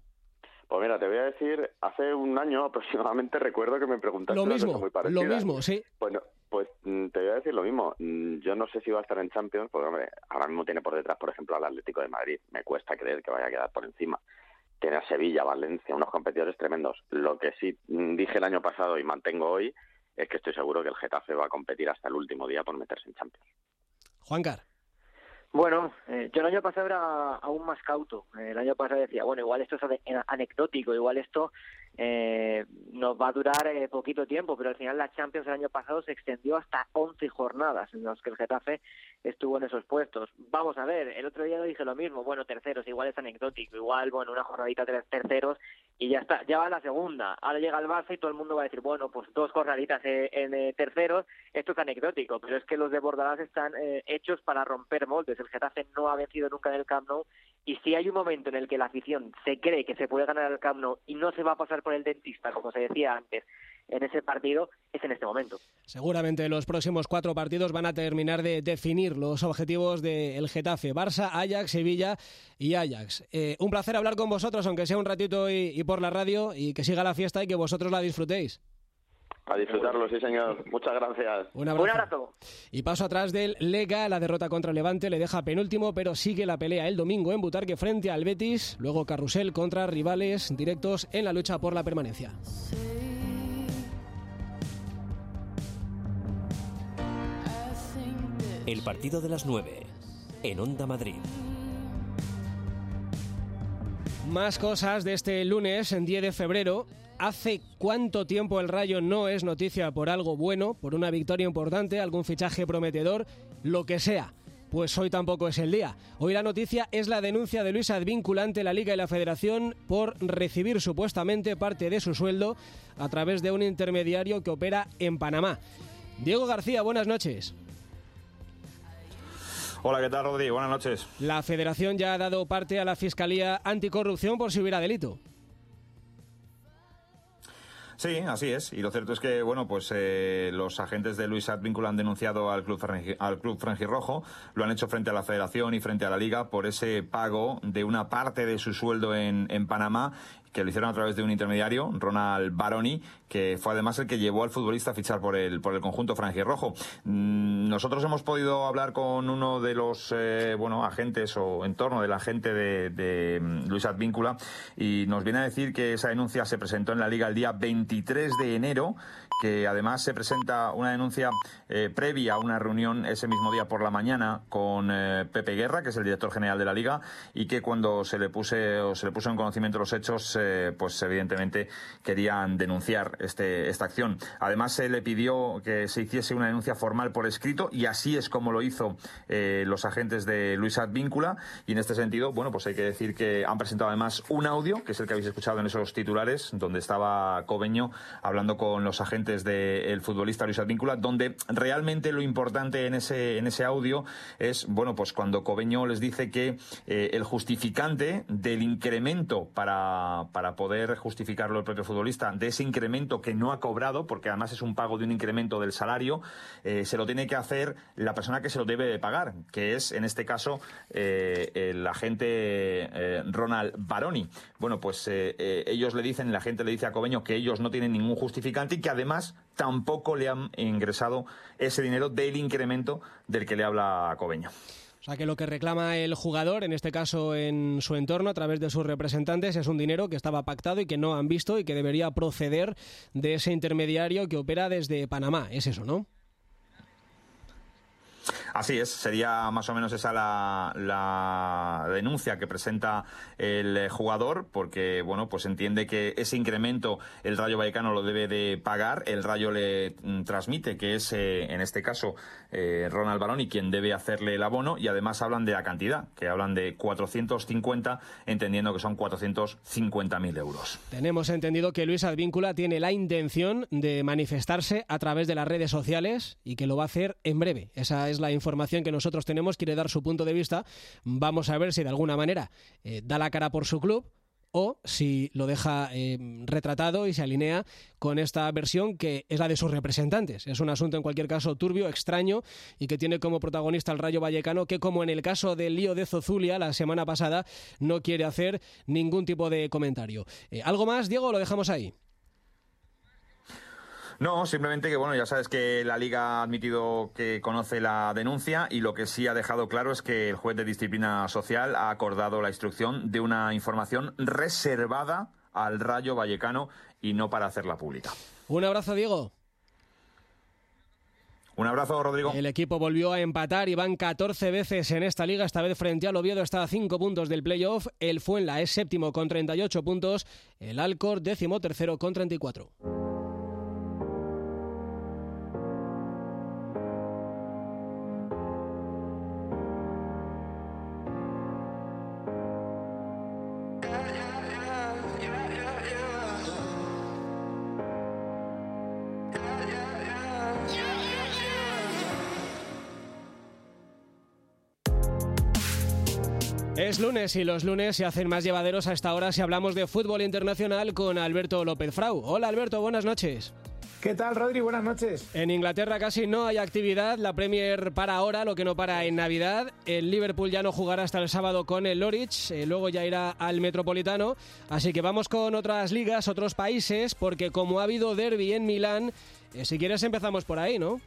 Pues mira, te voy a decir, hace un año aproximadamente recuerdo que me preguntaste lo mismo, muy Lo mismo, sí. Bueno, pues mm, te voy a decir lo mismo. Mm, yo no sé si va a estar en Champions, porque hombre, ahora mismo tiene por detrás, por ejemplo, al Atlético de Madrid. Me cuesta creer que vaya a quedar por encima. Tiene a Sevilla, Valencia, unos competidores tremendos. Lo que sí mm, dije el año pasado y mantengo hoy es que estoy seguro que el Getafe va a competir hasta el último día por meterse en Champions. Juancar. Bueno, eh, yo el año pasado era aún más cauto. El año pasado decía, bueno, igual esto es anecdótico, igual esto eh, nos va a durar eh, poquito tiempo, pero al final la Champions el año pasado se extendió hasta 11 jornadas en las que el Getafe estuvo en esos puestos. Vamos a ver, el otro día lo dije lo mismo, bueno, terceros, igual es anecdótico, igual, bueno, una jornadita de terceros y ya está, ya va la segunda. Ahora llega el Barça y todo el mundo va a decir, bueno, pues dos jornaditas en, en terceros, esto es anecdótico, pero es que los de Bordalás están eh, hechos para romper moldes. El Getafe no ha vencido nunca en el Camp Nou y si hay un momento en el que la afición se cree que se puede ganar el Camp Nou y no se va a pasar por el dentista, como se decía antes, en ese partido, es en este momento. Seguramente los próximos cuatro partidos van a terminar de definir los objetivos del Getafe, Barça, Ajax, Sevilla y Ajax. Eh, un placer hablar con vosotros, aunque sea un ratito y por la radio, y que siga la fiesta y que vosotros la disfrutéis. A disfrutarlo, sí señor. Muchas gracias. Un abrazo. Y paso atrás del Lega, la derrota contra Levante le deja penúltimo, pero sigue la pelea el domingo en Butarque frente al Betis, luego Carrusel contra rivales directos en la lucha por la permanencia. El partido de las 9 en Onda Madrid. Más cosas de este lunes, en 10 de febrero. ¿Hace cuánto tiempo el Rayo no es noticia por algo bueno, por una victoria importante, algún fichaje prometedor, lo que sea? Pues hoy tampoco es el día. Hoy la noticia es la denuncia de Luis Advíncula ante la Liga y la Federación por recibir supuestamente parte de su sueldo a través de un intermediario que opera en Panamá. Diego García, buenas noches. Hola, ¿qué tal, Rodri? Buenas noches. La Federación ya ha dado parte a la Fiscalía Anticorrupción por si hubiera delito. Sí, así es. Y lo cierto es que, bueno, pues eh, los agentes de Luis Advíncula han denunciado al club, al club Frangirrojo, lo han hecho frente a la Federación y frente a la Liga por ese pago de una parte de su sueldo en Panamá que lo hicieron a través de un intermediario, Ronald Baroni, que fue además el que llevó al futbolista a fichar por el, por el conjunto franjirrojo. Mm, nosotros hemos podido hablar con uno de los eh, bueno, agentes o en torno del agente de, de mm, Luis Advíncula y nos viene a decir que esa denuncia se presentó en la Liga el día 23 de enero que además se presenta una denuncia eh, previa a una reunión ese mismo día por la mañana con eh, Pepe Guerra, que es el director general de la Liga, y que cuando se le puse o se le puso en conocimiento los hechos, eh, pues evidentemente querían denunciar este, esta acción. Además se le pidió que se hiciese una denuncia formal por escrito y así es como lo hizo los agentes de Luis Advíncula y en este sentido, bueno, pues hay que decir que han presentado además un audio, que es el que habéis escuchado en esos titulares, donde estaba Cobeño hablando con los agentes del futbolista Luis Advíncula, donde realmente lo importante en ese, en ese audio es, bueno, pues cuando Cobeño les dice que eh, el justificante del incremento para, para poder justificarlo el propio futbolista, de ese incremento que no ha cobrado, porque además es un pago de un incremento del salario, eh, se lo tiene que hacer la persona que se lo debe de pagar, que es en este caso eh, el agente Ronald Baroni. Bueno, pues ellos le dicen, la gente le dice a Cobeño que ellos no tienen ningún justificante y que además tampoco le han ingresado ese dinero del incremento del que le habla Cobeño. O sea que lo que reclama el jugador, en este caso en su entorno, a través de sus representantes, es un dinero que estaba pactado y que no han visto y que debería proceder de ese intermediario que opera desde Panamá. Es eso, ¿no? Así es, sería más o menos esa la, denuncia que presenta el jugador, porque bueno, pues entiende que ese incremento el Rayo Vallecano lo debe de pagar, el Rayo le mm, transmite que es eh, en este caso eh, Ronald Baroni quien debe hacerle el abono y además hablan de la cantidad, que hablan de 450, entendiendo que son 450.000 euros. Tenemos entendido que Luis Advíncula tiene la intención de manifestarse a través de las redes sociales y que lo va a hacer en breve. Esa es la información que nosotros tenemos, quiere dar su punto de vista. Vamos a ver si de alguna manera eh, da la cara por su club o si lo deja eh, retratado y se alinea con esta versión que es la de sus representantes. Es un asunto en cualquier caso turbio, extraño y que tiene como protagonista el Rayo Vallecano que como en el caso del lío de Zozulia la semana pasada no quiere hacer ningún tipo de comentario. Eh, ¿Algo más, Diego? Lo dejamos ahí. No, simplemente que bueno, ya sabes que la liga ha admitido que conoce la denuncia y lo que sí ha dejado claro es que el juez de disciplina social ha acordado la instrucción de una información reservada al Rayo Vallecano y no para hacerla pública. Un abrazo, Diego. Un abrazo, Rodrigo. El equipo volvió a empatar y van 14 veces en esta liga. Esta vez frente al Oviedo está a 5 puntos del playoff. El Fuenla es séptimo con 38 puntos. El Alcor décimo tercero con 34. Es lunes y los lunes se hacen más llevaderos a esta hora si hablamos de fútbol internacional con Alberto López Frau. Hola Alberto, buenas noches. ¿Qué tal, Rodri? Buenas noches. En Inglaterra casi no hay actividad. La Premier para ahora, lo que no para en Navidad. El Liverpool ya no jugará hasta el sábado con el Norwich, eh, luego ya irá al Metropolitano. Así que vamos con otras ligas, otros países, porque como ha habido derby en Milán, eh, si quieres empezamos por ahí, ¿no?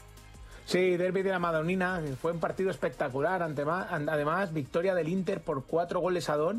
Sí, derby de la Madonina, fue un partido espectacular, además victoria del Inter por cuatro goles a dos.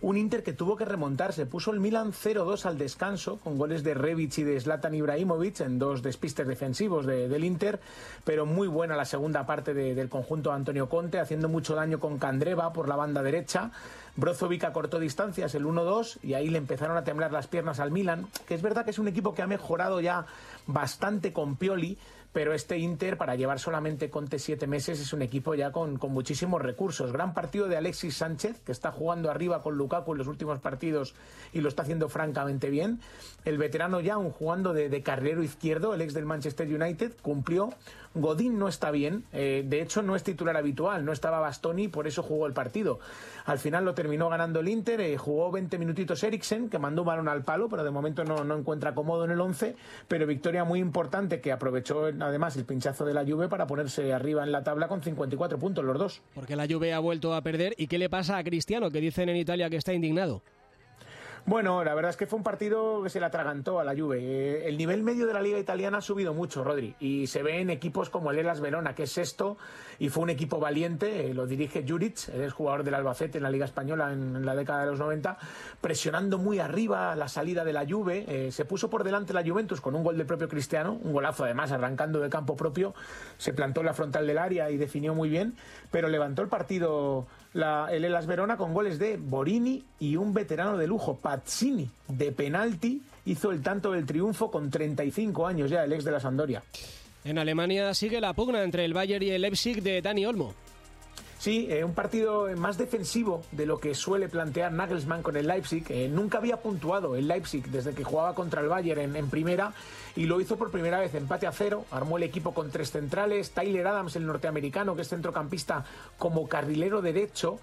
Un Inter que tuvo que remontarse, puso el Milan 0-2 al descanso, con goles de Rebic y de Zlatan Ibrahimovic en dos despistes defensivos del Inter, pero muy buena la segunda parte del conjunto de Antonio Conte, haciendo mucho daño con Candreva por la banda derecha. Brozovic acortó distancias el 1-2 y ahí le empezaron a temblar las piernas al Milan, que es verdad que es un equipo que ha mejorado ya bastante con Pioli, pero este Inter, para llevar solamente Conte siete meses, es un equipo ya con, con, muchísimos recursos. Gran partido de Alexis Sánchez, que está jugando arriba con Lukaku en los últimos partidos y lo está haciendo francamente bien. El veterano ya, un jugando de, de carrilero izquierdo, el ex del Manchester United, cumplió Godín no está bien, eh, de hecho no es titular habitual, no estaba Bastoni, por eso jugó el partido. Al final lo terminó ganando el Inter, eh, jugó 20 minutitos Eriksen, que mandó un balón al palo, pero de momento no, no encuentra cómodo en el 11, pero victoria muy importante que aprovechó además el pinchazo de la Juve para ponerse arriba en la tabla con 54 puntos los dos. Porque la Juve ha vuelto a perder, ¿y qué le pasa a Cristiano, que dicen en Italia que está indignado? Bueno, la verdad es que fue un partido que se le atragantó a la Juve. Eh, el nivel medio de la liga italiana ha subido mucho, Rodri, y se ve en equipos como el Elas Verona, que es sexto, y fue un equipo valiente, eh, lo dirige Juric, es jugador del Albacete en la liga española en, la década de los 90, presionando muy arriba la salida de la Juve, eh, se puso por delante la Juventus con un gol del propio Cristiano, un golazo además arrancando de campo propio, se plantó en la frontal del área y definió muy bien, pero levantó el partido la, el Elas Verona con goles de Borini y un veterano de lujo, Pazzini, de penalti, hizo el tanto del triunfo con 35 años ya, el ex de la Sandoria. En Alemania sigue la pugna entre el Bayern y el Leipzig de Dani Olmo. Sí, eh, un partido más defensivo de lo que suele plantear Nagelsmann con el Leipzig. Eh, nunca había puntuado el Leipzig desde que jugaba contra el Bayern en, primera y lo hizo por primera vez empate a cero. Armó el equipo con tres centrales. Tyler Adams, el norteamericano, que es centrocampista como carrilero derecho.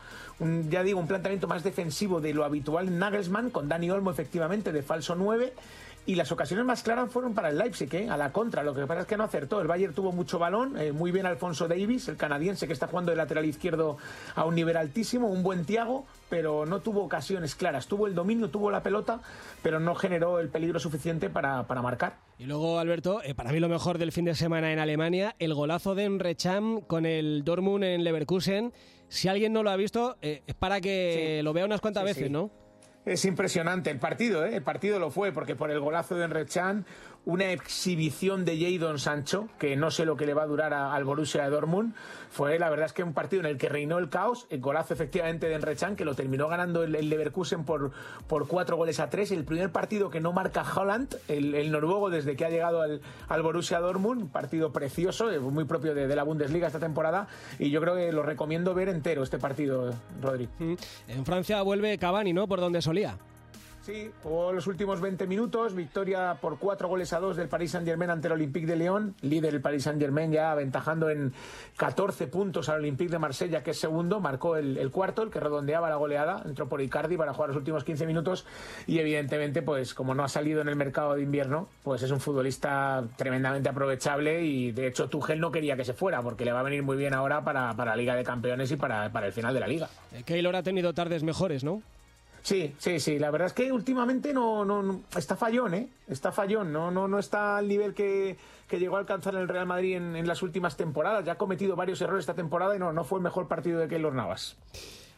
ya digo, un planteamiento más defensivo de lo habitual Nagelsmann, con Dani Olmo efectivamente de falso 9 y las ocasiones más claras fueron para el Leipzig, ¿eh? a la contra. Lo que pasa es que no acertó. El Bayern tuvo mucho balón, eh, muy bien Alfonso Davis, el canadiense que está jugando de lateral izquierdo a un nivel altísimo, un buen Tiago, pero no tuvo ocasiones claras. Tuvo el dominio, tuvo la pelota, pero no generó el peligro suficiente para, para marcar. Y luego, Alberto, eh, para mí lo mejor del fin de semana en Alemania, el golazo de Emre con el Dortmund en Leverkusen. Si alguien no lo ha visto, es para que lo vea unas cuantas veces, ¿no? Es impresionante el partido, ¿eh? el partido lo fue, porque por el golazo de Enrechan una exhibición de Jadon Sancho, que no sé lo que le va a durar al Borussia de Dortmund. Fue la verdad es que un partido en el que reinó el caos, el golazo efectivamente de Enrechan, que lo terminó ganando el, Leverkusen por, cuatro goles a tres. El primer partido que no marca Holland, el, noruego, desde que ha llegado al, al Borussia Dortmund. Un partido precioso, eh, muy propio de, la Bundesliga esta temporada. Y yo creo que lo recomiendo ver entero este partido, Rodri. En Francia vuelve Cavani, ¿no? Por donde solía. Sí, jugó los últimos 20 minutos, victoria por cuatro goles a dos del Paris Saint-Germain ante el Olympique de Lyon, líder el Paris Saint-Germain ya aventajando en 14 puntos al Olympique de Marsella, que es segundo, marcó el, cuarto, el que redondeaba la goleada, entró por Icardi para jugar los últimos 15 minutos y evidentemente, pues como no ha salido en el mercado de invierno, pues es un futbolista tremendamente aprovechable y de hecho Tuchel no quería que se fuera porque le va a venir muy bien ahora para, la Liga de Campeones y para, para el final de la Liga. Eh, Keylor ha tenido tardes mejores, ¿no? Sí, sí, sí. La verdad es que últimamente no, no, está fallón, ¿eh? Está fallón. No, no, no está al nivel que, llegó a alcanzar el Real Madrid en, las últimas temporadas. Ya ha cometido varios errores esta temporada y no, no fue el mejor partido de Keylor Navas.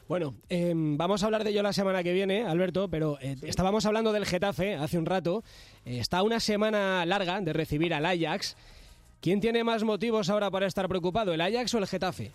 Bueno, em, vamos a hablar de ello la semana que viene, Alberto, pero eh, estábamos hablando del Getafe hace un rato. Eh, está una semana larga de recibir al Ajax. ¿Quién tiene más motivos ahora para estar preocupado, el Ajax o el Getafe?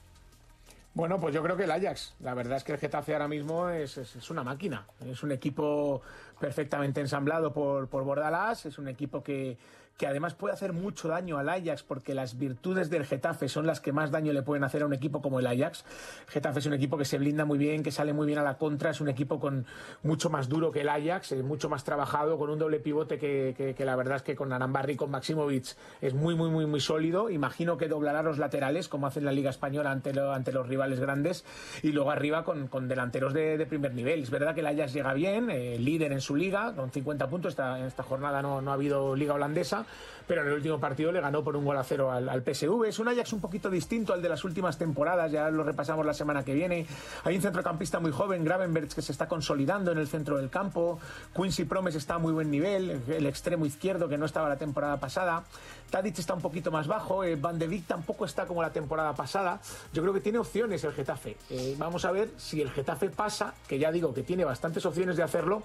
Bueno, pues yo creo que el Ajax. La verdad es que el Getafe ahora mismo es, es, es una máquina. Es un equipo perfectamente ensamblado por, por Bordalás. Es un equipo que, que además puede hacer mucho daño al Ajax porque las virtudes del Getafe son las que más daño le pueden hacer a un equipo como el Ajax. Getafe es un equipo que se blinda muy bien, que sale muy bien a la contra, es un equipo con mucho más duro que el Ajax, es mucho más trabajado, con un doble pivote que, la verdad es que con Arambarri y con Maximovic es muy, muy, muy, muy sólido. Imagino que doblará los laterales como hace en la Liga Española ante, lo, ante los rivales grandes y luego arriba con, delanteros de, primer nivel. Es verdad que el Ajax llega bien, eh, líder en su liga, con 50 puntos. En esta jornada no ha habido liga holandesa pero en el último partido le ganó por un gol a cero al, PSV. Es un Ajax un poquito distinto al de las últimas temporadas, ya lo repasamos la semana que viene. Hay un centrocampista muy joven, Gravenberch, que se está consolidando en el centro del campo. Quincy Promes está a muy buen nivel, el extremo izquierdo que no estaba la temporada pasada. Tadic está un poquito más bajo, eh, Van de Beek tampoco está como la temporada pasada. Yo creo que tiene opciones el Getafe. Eh, vamos a ver si el Getafe pasa, que ya digo que tiene bastantes opciones de hacerlo,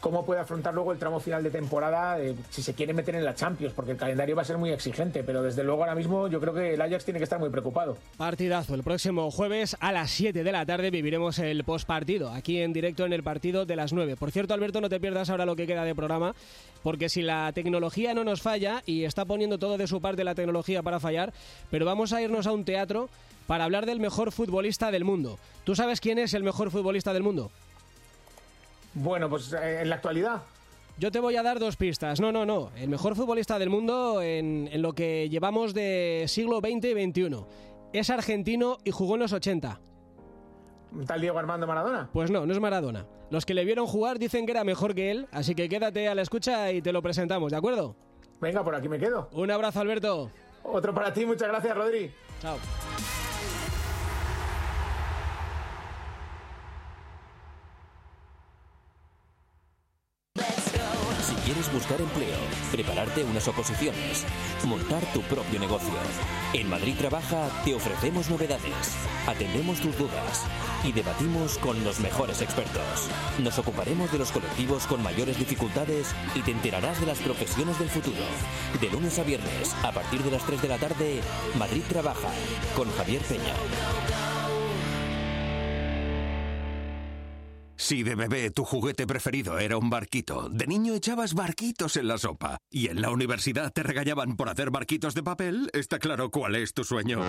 cómo puede afrontar luego el tramo final de temporada eh, si se quiere meter en la Champions, porque el calendario va a ser muy exigente, pero desde luego ahora mismo yo creo que el Ajax tiene que estar muy preocupado. Partidazo, el próximo jueves a las 7 de la tarde viviremos el postpartido, aquí en directo en el partido de las 9. Por cierto, Alberto, no te pierdas ahora lo que queda de programa, porque si la tecnología no nos falla, y está poniendo todo de su parte la tecnología para fallar, pero vamos a irnos a un teatro para hablar del mejor futbolista del mundo. ¿Tú sabes quién es el mejor futbolista del mundo? Bueno, pues eh, en la actualidad. Yo te voy a dar dos pistas. No, no, no. El mejor futbolista del mundo en, en, lo que llevamos de siglo XX y XXI. Es argentino y jugó en los 80. ¿Tal Diego Armando Maradona? Pues no, no es Maradona. Los que le vieron jugar dicen que era mejor que él, así que quédate a la escucha y te lo presentamos, ¿de acuerdo? Venga, por aquí me quedo. Un abrazo, Alberto. Otro para ti, muchas gracias, Rodri. Chao. Quieres buscar empleo, prepararte unas oposiciones, montar tu propio negocio. En Madrid Trabaja te ofrecemos novedades, atendemos tus dudas y debatimos con los mejores expertos. Nos ocuparemos de los colectivos con mayores dificultades y te enterarás de las profesiones del futuro. De lunes a viernes, a partir de las 3 de la tarde, Madrid Trabaja con Javier Peña. Si de bebé tu juguete preferido era un barquito, de niño echabas barquitos en la sopa y en la universidad te regañaban por hacer barquitos de papel, está claro cuál es tu sueño.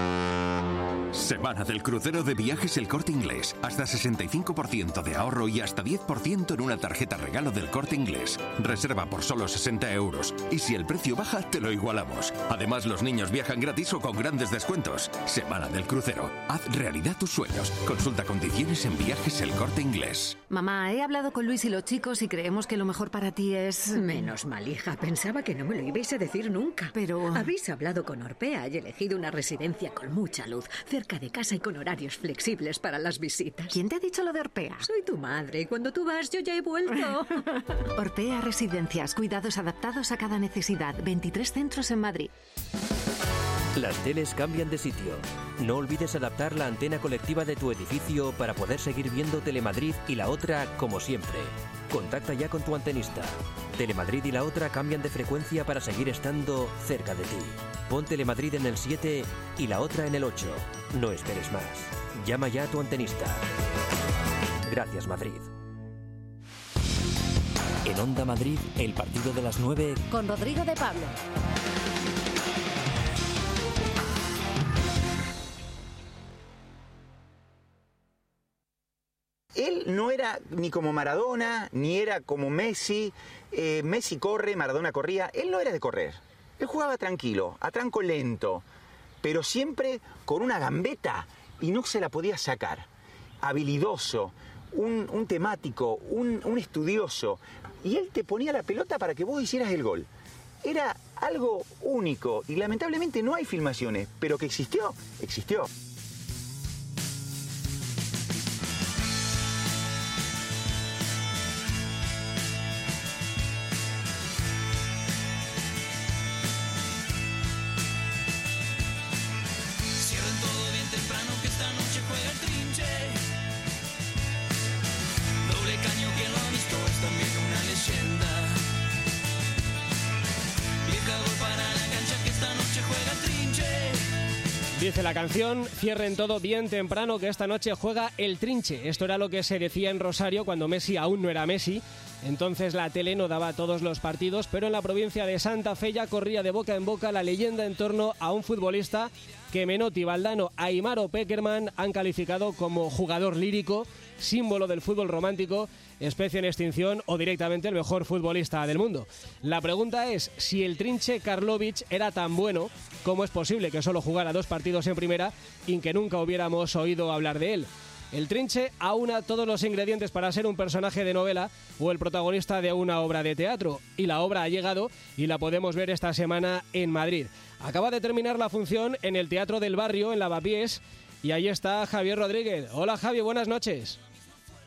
Semana del crucero de viajes El Corte Inglés. Hasta 65% de ahorro y hasta 10% en una tarjeta regalo del Corte Inglés. Reserva por solo 60 euros y si el precio baja te lo igualamos. Además los niños viajan gratis o con grandes descuentos. Semana del crucero. Haz realidad tus sueños. Consulta condiciones en viajes El Corte Inglés. Mamá, he hablado con Luis y los chicos y creemos que lo mejor para ti es... Menos mal, hija. Pensaba que no me lo ibais a decir nunca. Pero... Habéis hablado con Orpea y elegido una residencia con mucha luz, cerca de casa y con horarios flexibles para las visitas. ¿Quién te ha dicho lo de Orpea? Soy tu madre y cuando tú vas yo ya he vuelto. Orpea Residencias, cuidados adaptados a cada necesidad. 23 centros en Madrid. Las teles cambian de sitio. No olvides adaptar la antena colectiva de tu edificio para poder seguir viendo Telemadrid y la otra como siempre. Contacta ya con tu antenista. Telemadrid y la otra cambian de frecuencia para seguir estando cerca de ti. Pon Telemadrid en el 7 y la otra en el 8. No esperes más. Llama ya a tu antenista. Gracias Madrid. En Onda Madrid, el partido de las 9 con Rodrigo de Pablo. Él no era ni como Maradona, ni era como Messi. Eh, Messi corre, Maradona corría. Él no era de correr. Él jugaba tranquilo, a tranco lento, pero siempre con una gambeta y no se la podía sacar. Habilidoso, un, temático, un, un estudioso. Y él te ponía la pelota para que vos hicieras el gol. Era algo único y lamentablemente no hay filmaciones, pero que existió, existió. Dice la canción, cierren todo bien temprano que esta noche juega el trinche. Esto era lo que se decía en Rosario cuando Messi aún no era Messi. Entonces la tele no daba todos los partidos, pero en la provincia de Santa Fe ya corría de boca en boca la leyenda en torno a un futbolista que Menotti, Valdano, Aymar o Peckerman han calificado como jugador lírico, símbolo del fútbol romántico, especie en extinción o directamente el mejor futbolista del mundo. La pregunta es si el trinche Karlovic era tan bueno, ¿cómo es posible que solo jugara dos partidos en primera y que nunca hubiéramos oído hablar de él? El trinche aúna todos los ingredientes para ser un personaje de novela o el protagonista de una obra de teatro. Y la obra ha llegado y la podemos ver esta semana en Madrid. Acaba de terminar la función en el Teatro del Barrio, en Lavapiés, y ahí está Javier Rodríguez. Hola Javi, buenas noches.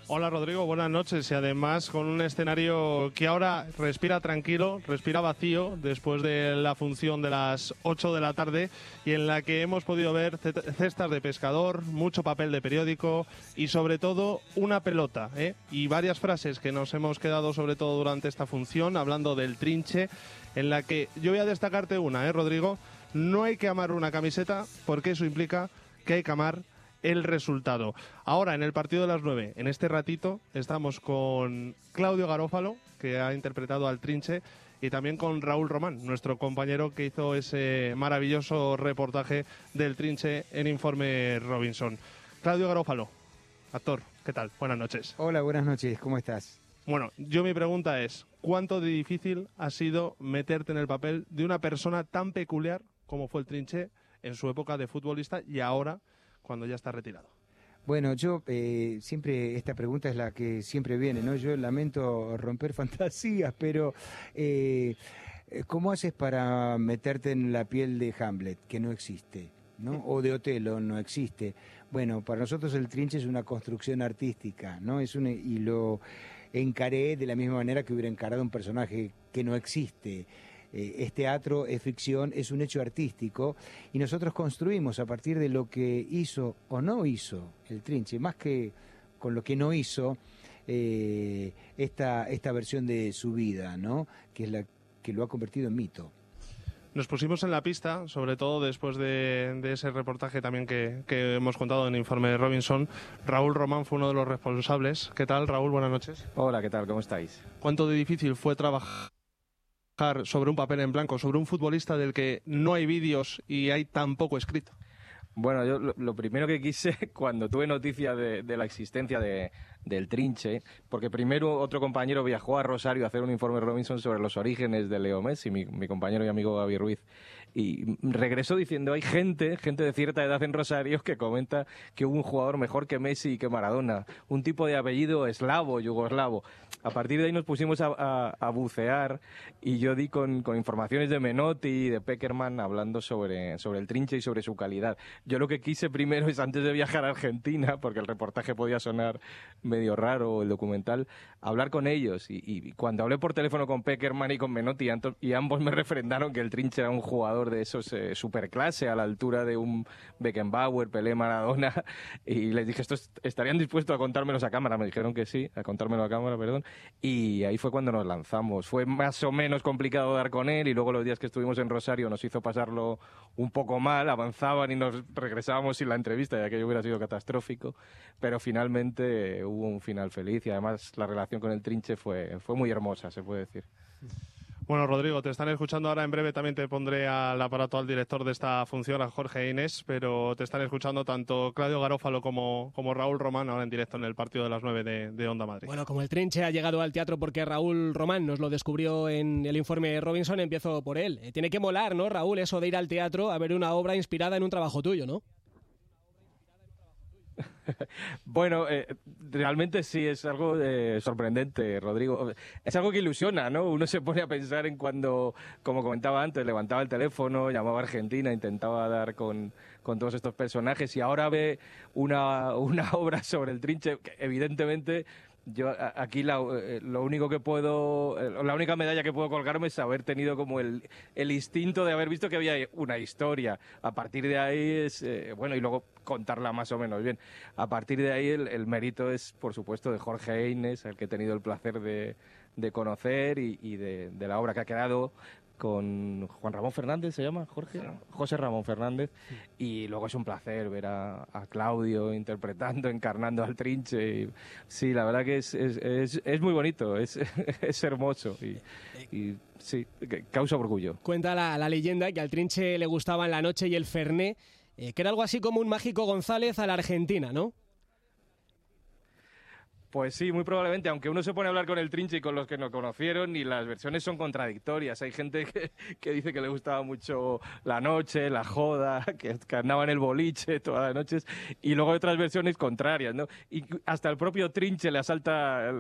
Hola Rodrigo, buenas noches y además con un escenario que ahora respira tranquilo, respira vacío después de la función de las 8 de la tarde y en la que hemos podido ver cestas de pescador, mucho papel de periódico y sobre todo una pelota ¿eh? y varias frases que nos hemos quedado sobre todo durante esta función hablando del trinche en la que yo voy a destacarte una, ¿eh, Rodrigo? No hay que amar una camiseta porque eso implica que hay que amar el resultado. Ahora, en el partido de las nueve, en este ratito, estamos con Claudio Garófalo, que ha interpretado al Trinche, y también con Raúl Román, nuestro compañero que hizo ese maravilloso reportaje del Trinche en Informe Robinson. Claudio Garófalo, actor, ¿qué tal? Buenas noches. Hola, buenas noches, ¿cómo estás? Bueno, yo mi pregunta es, ¿cuánto de difícil ha sido meterte en el papel de una persona tan peculiar como fue el Trinche en su época de futbolista y ahora cuando ya está retirado? Bueno, yo eh, siempre, esta pregunta es la que siempre viene, ¿no? Yo lamento romper fantasías, pero eh, ¿cómo haces para meterte en la piel de Hamlet, que no existe? ¿no? O de Otelo, no existe. Bueno, para nosotros el trinche es una construcción artística, ¿no? Es un, y lo encaré de la misma manera que hubiera encarado un personaje que no existe. Eh, es teatro, es ficción, es un hecho artístico y nosotros construimos a partir de lo que hizo o no hizo el Trinche, más que con lo que no hizo eh, esta, esta versión de su vida, ¿no? que es la que lo ha convertido en mito. Nos pusimos en la pista, sobre todo después de, ese reportaje también que, que, hemos contado en el informe de Robinson. Raúl Román fue uno de los responsables. ¿Qué tal, Raúl? Buenas noches. Hola, ¿qué tal? ¿Cómo estáis? ¿Cuánto de difícil fue trabajar sobre un papel en blanco, sobre un futbolista del que no hay vídeos y hay tan poco escrito? Bueno, yo lo, primero que quise cuando tuve noticia de, la existencia del trinche, porque primero otro compañero viajó a Rosario a hacer un informe Robinson sobre los orígenes de Leo Messi, mi, mi compañero y amigo Gaby Ruiz, y regresó diciendo, hay gente, gente de cierta edad en Rosario que comenta que hubo un jugador mejor que Messi y que Maradona, un tipo de apellido eslavo, yugoslavo. A partir de ahí nos pusimos a, bucear y yo di con, informaciones de Menotti y de Peckerman hablando sobre, sobre el trinche y sobre su calidad. Yo lo que quise primero es, antes de viajar a Argentina, porque el reportaje podía sonar medio raro, el documental, hablar con ellos. Y, cuando hablé por teléfono con Peckerman y con Menotti, y ambos me refrendaron que el trinche era un jugador de esos eh, superclase a la altura de un Beckenbauer, Pelé, Maradona, y les dije, ¿estos estarían dispuestos a contármelos a cámara? Me dijeron que sí, a contármelo a cámara, perdón, y ahí fue cuando nos lanzamos. Fue más o menos complicado dar con él, y luego los días que estuvimos en Rosario nos hizo pasarlo un poco mal, avanzaban y nos regresábamos sin la entrevista, ya que yo hubiera sido catastrófico, pero finalmente hubo un final feliz y además la relación con el Trinche fue, fue muy hermosa, se puede decir. Bueno, Rodrigo, te están escuchando ahora. En breve también te pondré al aparato al director de esta función, a Jorge Inés, pero te están escuchando tanto Claudio Garófalo como, como Raúl Román ahora en directo en el partido de las 9 de, Onda Madrid. Bueno, como el trinche ha llegado al teatro porque Raúl Román nos lo descubrió en el informe Robinson, empiezo por él. Eh, tiene que molar, ¿no, Raúl, eso de ir al teatro a ver una obra inspirada en un trabajo tuyo, ¿no? bueno, eh, realmente sí es algo eh, sorprendente, Rodrigo. Es algo que ilusiona, ¿no? Uno se pone a pensar en cuando, como comentaba antes, levantaba el teléfono, llamaba a Argentina, intentaba dar con, con todos estos personajes y ahora ve una, una obra sobre el trinche que evidentemente yo aquí eh, lo único que puedo, eh, la única medalla que puedo colgarme es haber tenido como el, el instinto de haber visto que había una historia. A partir de ahí es, eh, bueno, y luego contarla más o menos bien. A partir de ahí el, mérito es, por supuesto, de Jorge Eines, al que he tenido el placer de, conocer y, de, la obra que ha quedado con Juan Ramón Fernández, ¿se llama Jorge? José Ramón Fernández. Y luego es un placer ver a, Claudio interpretando, encarnando al trinche. sí, la verdad que es, es, es, muy bonito, es, es hermoso y, sí, causa orgullo. Cuenta la, la, leyenda que al trinche le gustaban la noche y el ferné, eh, que era algo así como un mágico González a la Argentina, ¿no? Pues sí, muy probablemente, aunque uno se pone a hablar con el trinche y con los que no conocieron, y las versiones son contradictorias. Hay gente que, dice que le gustaba mucho la noche, la joda, que, andaba en el boliche todas las noches, y luego hay otras versiones contrarias, ¿no? Y hasta el propio trinche le asalta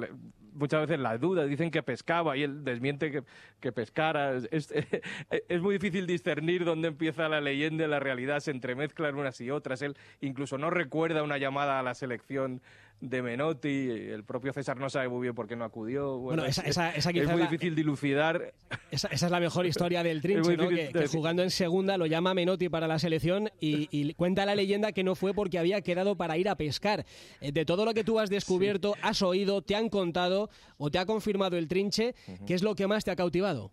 muchas veces la duda, dicen que pescaba y él desmiente que, pescara. Es, es, muy difícil discernir dónde empieza la leyenda y la realidad, se entremezclan unas y otras. Él incluso no recuerda una llamada a la selección de Menotti, el propio César no sabe muy bien por qué no acudió. Bueno, esa, es muy difícil dilucidar. Esa, es la mejor historia del Trinche, ¿no? que, jugando en segunda lo llama Menotti para la selección y, cuenta la leyenda que no fue porque había quedado para ir a pescar. Eh, de todo lo que tú has descubierto, has oído, te han contado o te ha confirmado el Trinche, ¿qué es lo que más te ha cautivado?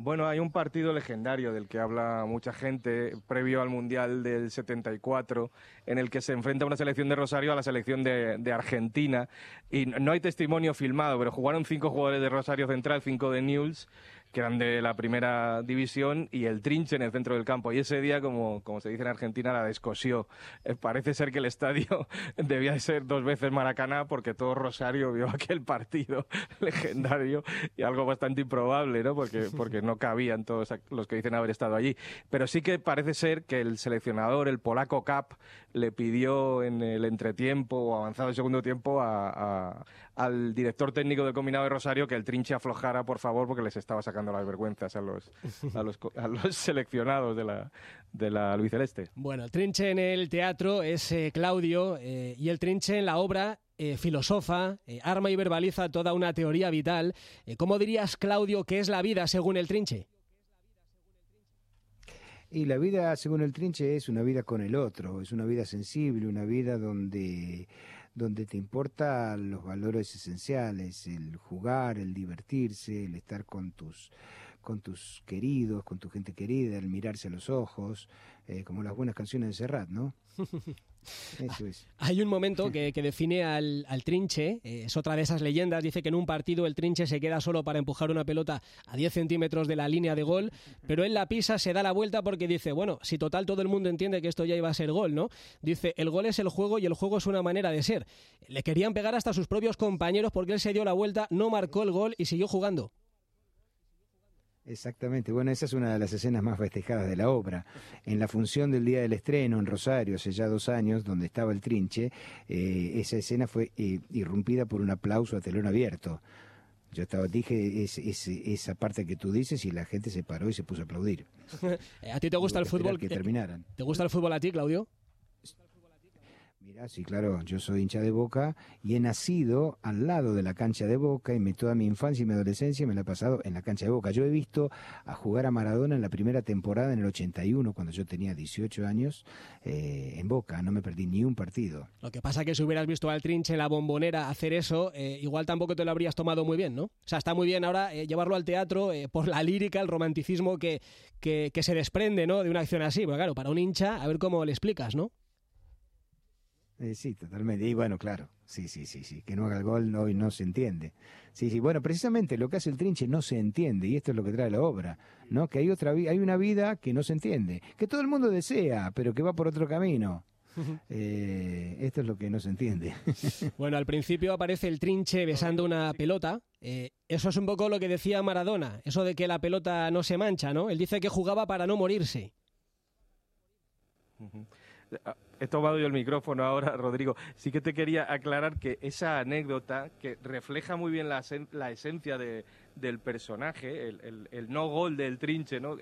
Bueno, hay un partido legendario del que habla mucha gente previo al Mundial del 74, en el que se enfrenta una selección de Rosario a la selección de, Argentina. Y no hay testimonio filmado, pero jugaron cinco jugadores de Rosario Central, cinco de Newell's, que eran de la primera división, y el trinche en el centro del campo. Y ese día, como, como se dice en Argentina, la descosió. Eh, parece ser que el estadio debía de ser dos veces Maracaná, porque todo Rosario vio aquel partido legendario y algo bastante improbable, ¿no? Porque, porque no cabían todos los que dicen haber estado allí. Pero sí que parece ser que el seleccionador, el polaco Cap, le pidió en el entretiempo o avanzado el segundo tiempo a, al director técnico del combinado de Rosario que el trinche aflojara, por favor, porque les estaba sacando las vergüenzas a los, a los, a los seleccionados de la, de la Luis Celeste. Bueno, el trinche en el teatro es eh, Claudio eh, y el trinche en la obra eh, filosofa, arma y verbaliza toda una teoría vital. ¿Cómo dirías, Claudio, que es la vida según el trinche? Y la vida, según el trinche, es una vida con el otro, es una vida sensible, una vida donde, donde te importan los valores esenciales, el jugar, el divertirse, el estar con tus, con tus queridos, con tu gente querida, el mirarse a los ojos, eh, como las buenas canciones de Serrat, ¿no? Hay un momento que, define al, trinche, eh, es otra de esas leyendas, dice que en un partido el trinche se queda solo para empujar una pelota a 10 centímetros de la línea de gol, pero él la pisa, se da la vuelta porque dice, bueno, si total todo el mundo entiende que esto ya iba a ser gol, ¿no? Dice, el gol es el juego y el juego es una manera de ser. Le querían pegar hasta sus propios compañeros porque él se dio la vuelta, no marcó el gol y siguió jugando. Exactamente, bueno, esa es una de las escenas más festejadas de la obra. En la función del día del estreno en Rosario, hace ya dos años, donde estaba el trinche, eh, esa escena fue eh, irrumpida por un aplauso a telón abierto. Yo estaba, dije esa parte que tú dices y la gente se paró y se puso a aplaudir. ¿A ti te gusta el fútbol? Que terminaran. ¿Te gusta el fútbol a ti, Claudio? Sí, claro, yo soy hincha de Boca y he nacido al lado de la cancha de Boca y toda mi infancia y mi adolescencia me la he pasado en la cancha de Boca. Yo he visto a jugar a Maradona en la primera temporada en el 81, cuando yo tenía 18 años, eh, en Boca, no me perdí ni un partido. Lo que pasa que si hubieras visto al Trinche en la bombonera hacer eso, eh, igual tampoco te lo habrías tomado muy bien, ¿no? O sea, está muy bien ahora eh, llevarlo al teatro por la lírica, el romanticismo que, que, que se desprende, ¿no? De una acción así, pero claro, para un hincha, a ver cómo le explicas, ¿no? Eh, sí, totalmente. Y bueno, claro, sí, sí, sí, sí, que no haga el gol no, no se entiende. Sí, sí, bueno, precisamente lo que hace el trinche no se entiende y esto es lo que trae la obra, ¿no? Que hay otra hay una vida que no se entiende, que todo el mundo desea, pero que va por otro camino. Eh, esto es lo que no se entiende. bueno, al principio aparece el trinche besando una pelota. Eh, eso es un poco lo que decía Maradona, eso de que la pelota no se mancha, ¿no? Él dice que jugaba para no morirse he tomado yo el micrófono ahora, Rodrigo. Sí que te quería aclarar que esa anécdota, que refleja muy bien la, esencia de, del personaje, el, no gol del trinche, ¿no?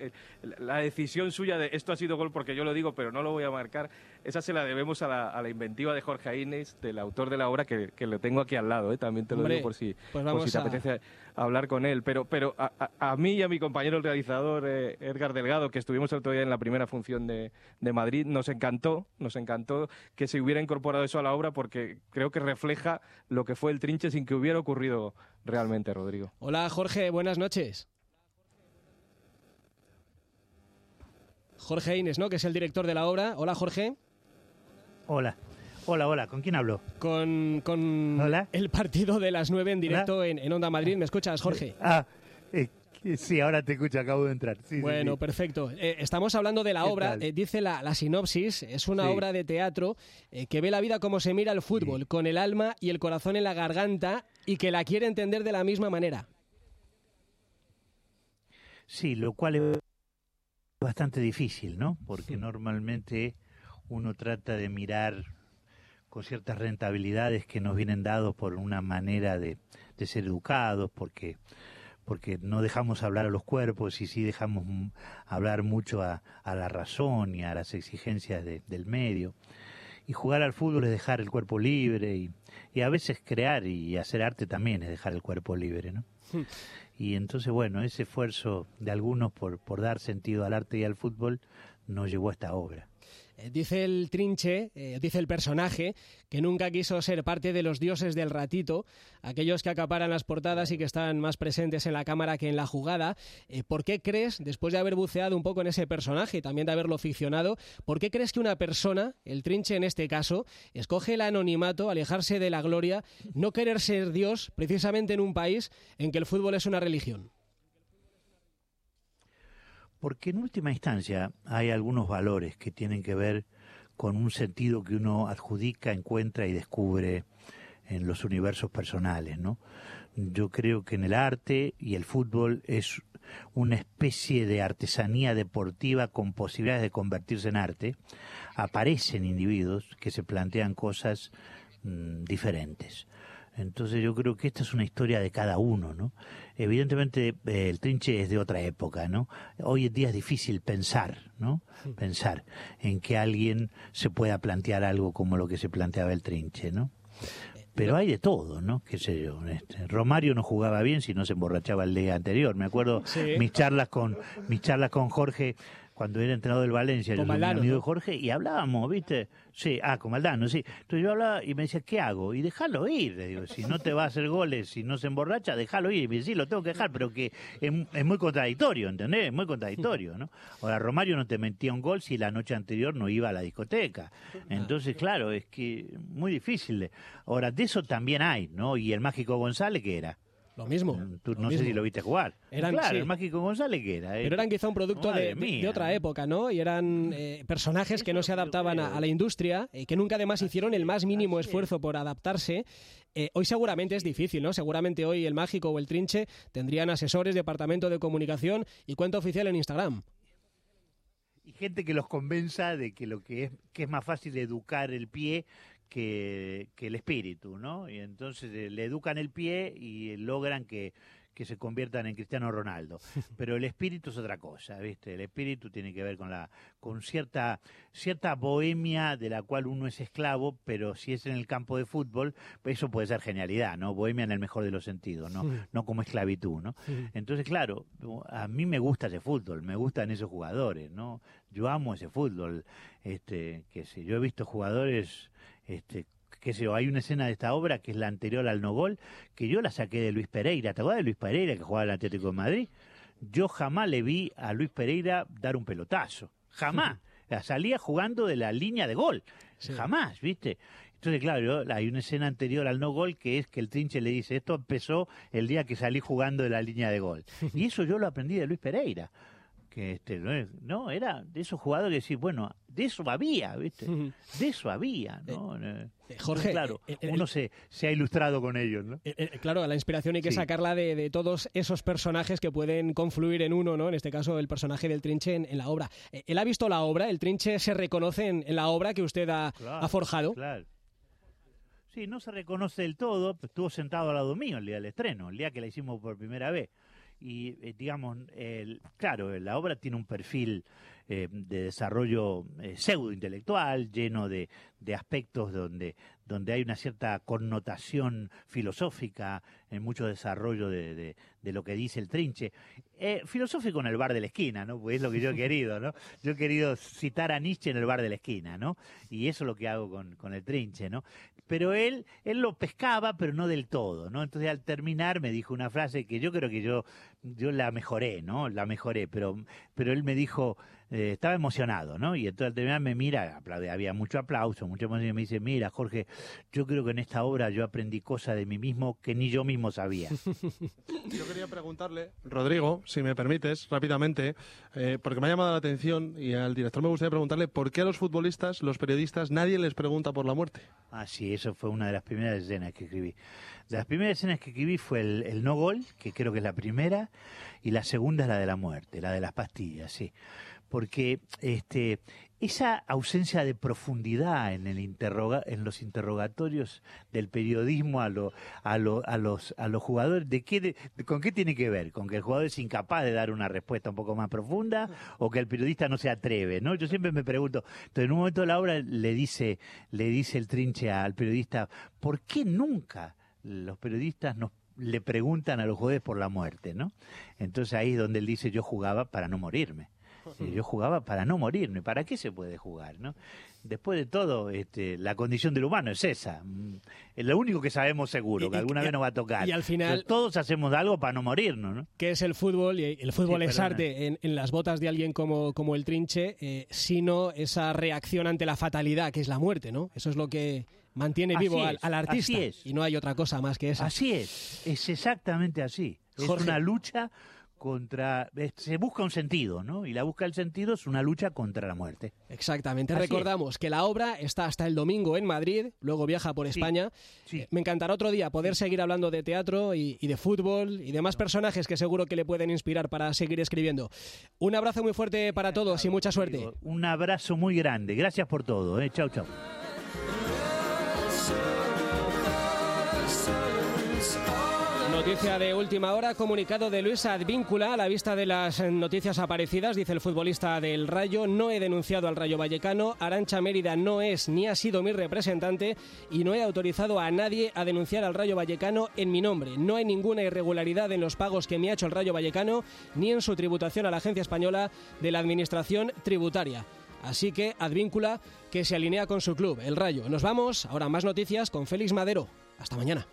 la decisión suya de esto ha sido gol porque yo lo digo, pero no lo voy a marcar, esa se la debemos a la, inventiva de Jorge Aines, del autor de la obra, que, lo tengo aquí al lado, ¿eh? también te lo digo por si, pues por si te apetece hablar con él. Pero, pero a, mí y a mi compañero el realizador eh, Edgar Delgado, que estuvimos el otro día en la primera función de, de Madrid, nos encantó, nos encantó que se hubiera incorporado eso a la obra porque creo que refleja lo que fue el trinche sin que hubiera ocurrido realmente, Rodrigo. Hola Jorge, buenas noches. Jorge Inés, ¿no? Que es el director de la obra. Hola Jorge. Hola. Hola, hola, ¿con quién hablo? Con, con el partido de las nueve en directo en, Onda Madrid. ¿Me escuchas, Jorge? Ah, eh, sí, ahora te escucho, acabo de entrar. bueno, perfecto. Eh, estamos hablando de la obra, eh, dice la, la, sinopsis, es una obra de teatro que ve la vida como se mira el fútbol, con el alma y el corazón en la garganta y que la quiere entender de la misma manera. Sí, lo cual es bastante difícil, ¿no? Porque normalmente uno trata de mirar con ciertas rentabilidades que nos vienen dados por una manera de, ser educados, porque porque no dejamos hablar a los cuerpos y sí dejamos hablar mucho a, la razón y a las exigencias del medio. Y jugar al fútbol es dejar el cuerpo libre y, y, a veces crear y hacer arte también es dejar el cuerpo libre, ¿no? Hmm. Y entonces, bueno, ese esfuerzo de algunos por, por dar sentido al arte y al fútbol nos llevó a esta obra. Eh, dice el trinche, eh, dice el personaje, que nunca quiso ser parte de los dioses del ratito, aquellos que acaparan las portadas y que están más presentes en la cámara que en la jugada. Eh, ¿Por qué crees, después de haber buceado un poco en ese personaje y también de haberlo ficcionado, por qué crees que una persona, el trinche en este caso, escoge el anonimato, alejarse de la gloria, no querer ser Dios precisamente en un país en que el fútbol es una religión? Porque en última instancia hay algunos valores que tienen que ver con un sentido que uno adjudica, encuentra y descubre en los universos personales, ¿no? Yo creo que en el arte y el fútbol es una especie de artesanía deportiva con posibilidades de convertirse en arte. Aparecen individuos que se plantean cosas mm, diferentes. Entonces yo creo que esta es una historia de cada uno, ¿no? Evidentemente eh, el trinche es de otra época, ¿no? Hoy en día es difícil pensar, ¿no? Pensar en que alguien se pueda plantear algo como lo que se planteaba el trinche, ¿no? Pero hay de todo, ¿no? Qué sé yo. Este, Romario no jugaba bien si no se emborrachaba el día anterior. Me acuerdo mis charlas con mis charlas con Jorge cuando era entrenador del Valencia, yo soy amigo de Jorge, y hablábamos, ¿viste? Sí, ah, con Maldano, sí. Entonces yo hablaba y me decía, ¿qué hago? Y déjalo ir, le digo, si no te va a hacer goles, si no se emborracha, déjalo ir. Y me dice, sí, lo tengo que dejar, pero que es, muy contradictorio, ¿entendés? Es muy contradictorio, ¿no? Ahora, Romario no te mentía un gol si la noche anterior no iba a la discoteca. Entonces, claro, es que muy difícil. Ahora, de eso también hay, ¿no? Y el Mágico González, ¿qué era? Lo mismo. Tú no sé si lo viste jugar. Eran, claro, el Mágico González que era. Pero eran quizá un producto de, otra época, ¿no? Y eran eh, personajes que no se adaptaban a, la industria, y eh, que nunca además hicieron el más mínimo esfuerzo por adaptarse. Eh, hoy seguramente es difícil, ¿no? Seguramente hoy el Mágico o el Trinche tendrían asesores, departamento de comunicación y cuenta oficial en Instagram y gente que los convenza de que lo que es que es más fácil educar el pie que, el espíritu, ¿no? Y entonces eh, le educan el pie y logran que, se conviertan en Cristiano Ronaldo. Pero el espíritu es otra cosa, ¿viste? El espíritu tiene que ver con la con cierta cierta bohemia de la cual uno es esclavo, pero si es en el campo de fútbol, eso puede ser genialidad, ¿no? Bohemia en el mejor de los sentidos, ¿no? No como esclavitud, ¿no? Entonces, claro, a mí me gusta ese fútbol, me gustan esos jugadores, ¿no? Yo amo ese fútbol, este, que si yo he visto jugadores este, qué sé yo, hay una escena de esta obra que es la anterior al no gol, que yo la saqué de Luis Pereira. ¿Te acuerdas de Luis Pereira que jugaba en el Atlético de Madrid? Yo jamás le vi a Luis Pereira dar un pelotazo. Jamás. la salía jugando de la línea de gol. Jamás, ¿viste? Entonces, claro, hay una escena anterior al no gol que es que el trinche le dice, esto empezó el día que salí jugando de la línea de gol. Y eso yo lo aprendí de Luis Pereira que este no era de esos jugadores que decir bueno de eso había viste de eso había no eh, eh, Jorge claro eh, uno se, se ha ilustrado con ellos no claro la inspiración hay que sacarla de, todos esos personajes que pueden confluir en uno no en este caso el personaje del Trinche en, la obra. Él ha visto la obra el Trinche se reconoce en, la obra que usted ha, ha forjado. claro. Sí, no se reconoce del todo, estuvo sentado al lado mío el día del estreno, el día que la hicimos por primera vez. Y eh, digamos, el, claro, la obra tiene un perfil eh, de desarrollo eh, pseudo intelectual, lleno de, de aspectos donde, donde hay una cierta connotación filosófica, en mucho desarrollo de, de, lo que dice el trinche. Eh, filosófico en el bar de la esquina, ¿no? Pues es lo que yo he querido, ¿no? Yo he querido citar a Nietzsche en el bar de la esquina, ¿no? Y eso es lo que hago con, con el trinche, ¿no? Pero él, él lo pescaba, pero no del todo, ¿no? Entonces al terminar me dijo una frase que yo creo que yo, yo la mejoré, ¿no? La mejoré, pero, pero él me dijo, eh, estaba emocionado, ¿no? Y entonces al terminar me mira, aplaude, había mucho aplauso, mucha emoción, y me dice, mira, Jorge, yo creo que en esta obra yo aprendí cosas de mí mismo que ni yo mismo sabía. Yo quería preguntarle, Rodrigo, si me permites, rápidamente, eh, porque me ha llamado la atención y al director me gustaría preguntarle por qué a los futbolistas, los periodistas, nadie les pregunta por la muerte. Ah, sí, eso fue una de las primeras escenas que escribí. De las primeras escenas que escribí fue el, el no gol, que creo que es la primera, y la segunda es la de la muerte, la de las pastillas, sí. Porque este, esa ausencia de profundidad en, el interroga, en los interrogatorios del periodismo a, lo, a, lo, a, los, a los jugadores, ¿de qué, de, ¿con qué tiene que ver? ¿Con que el jugador es incapaz de dar una respuesta un poco más profunda o que el periodista no se atreve? ¿no? Yo siempre me pregunto, entonces en un momento la obra le dice, le dice el trinche al periodista, ¿por qué nunca los periodistas nos le preguntan a los jugadores por la muerte, ¿no? Entonces ahí es donde él dice, yo jugaba para no morirme. Yo jugaba para no morirme. ¿Para qué se puede jugar? ¿no? Después de todo, este, la condición del humano es esa. Mm, Es lo único que sabemos seguro, Y- que alguna y- vez nos va a tocar. y al final- Pero todos hacemos algo para no morirnos. ¿no? que es el fútbol, y el fútbol Sí, es perdona. arte en, en las botas de alguien como, como el Trinche, eh, sino esa reacción ante la fatalidad, que es la muerte, ¿no? Eso es lo que mantiene Así vivo al, es, al artista. así es. Y no hay otra cosa más que esa. Así es, es exactamente así. Es una lucha contra... Se busca un sentido, ¿no? Y la busca el sentido es una lucha contra la muerte. Exactamente. Así Recordamos que la obra está hasta el domingo en Madrid, luego viaja por España. Eh, Me encantará otro día poder seguir hablando de teatro y, y de fútbol y de más personajes que seguro que le pueden inspirar para seguir escribiendo. Un abrazo muy fuerte para todos y mucha suerte. Un abrazo muy grande. Gracias por todo. ¿eh? Chau, chau. Noticia de última hora, comunicado de Luis Advíncula a la vista de las noticias aparecidas, dice el futbolista del Rayo, no he denunciado al Rayo Vallecano, Arancha Mérida no es ni ha sido mi representante y no he autorizado a nadie a denunciar al Rayo Vallecano en mi nombre. No hay ninguna irregularidad en los pagos que me ha hecho el Rayo Vallecano ni en su tributación a la Agencia Española de la Administración Tributaria. Así que Advíncula que se alinea con su club, el Rayo. Nos vamos, ahora más noticias con Félix Madero. Hasta mañana.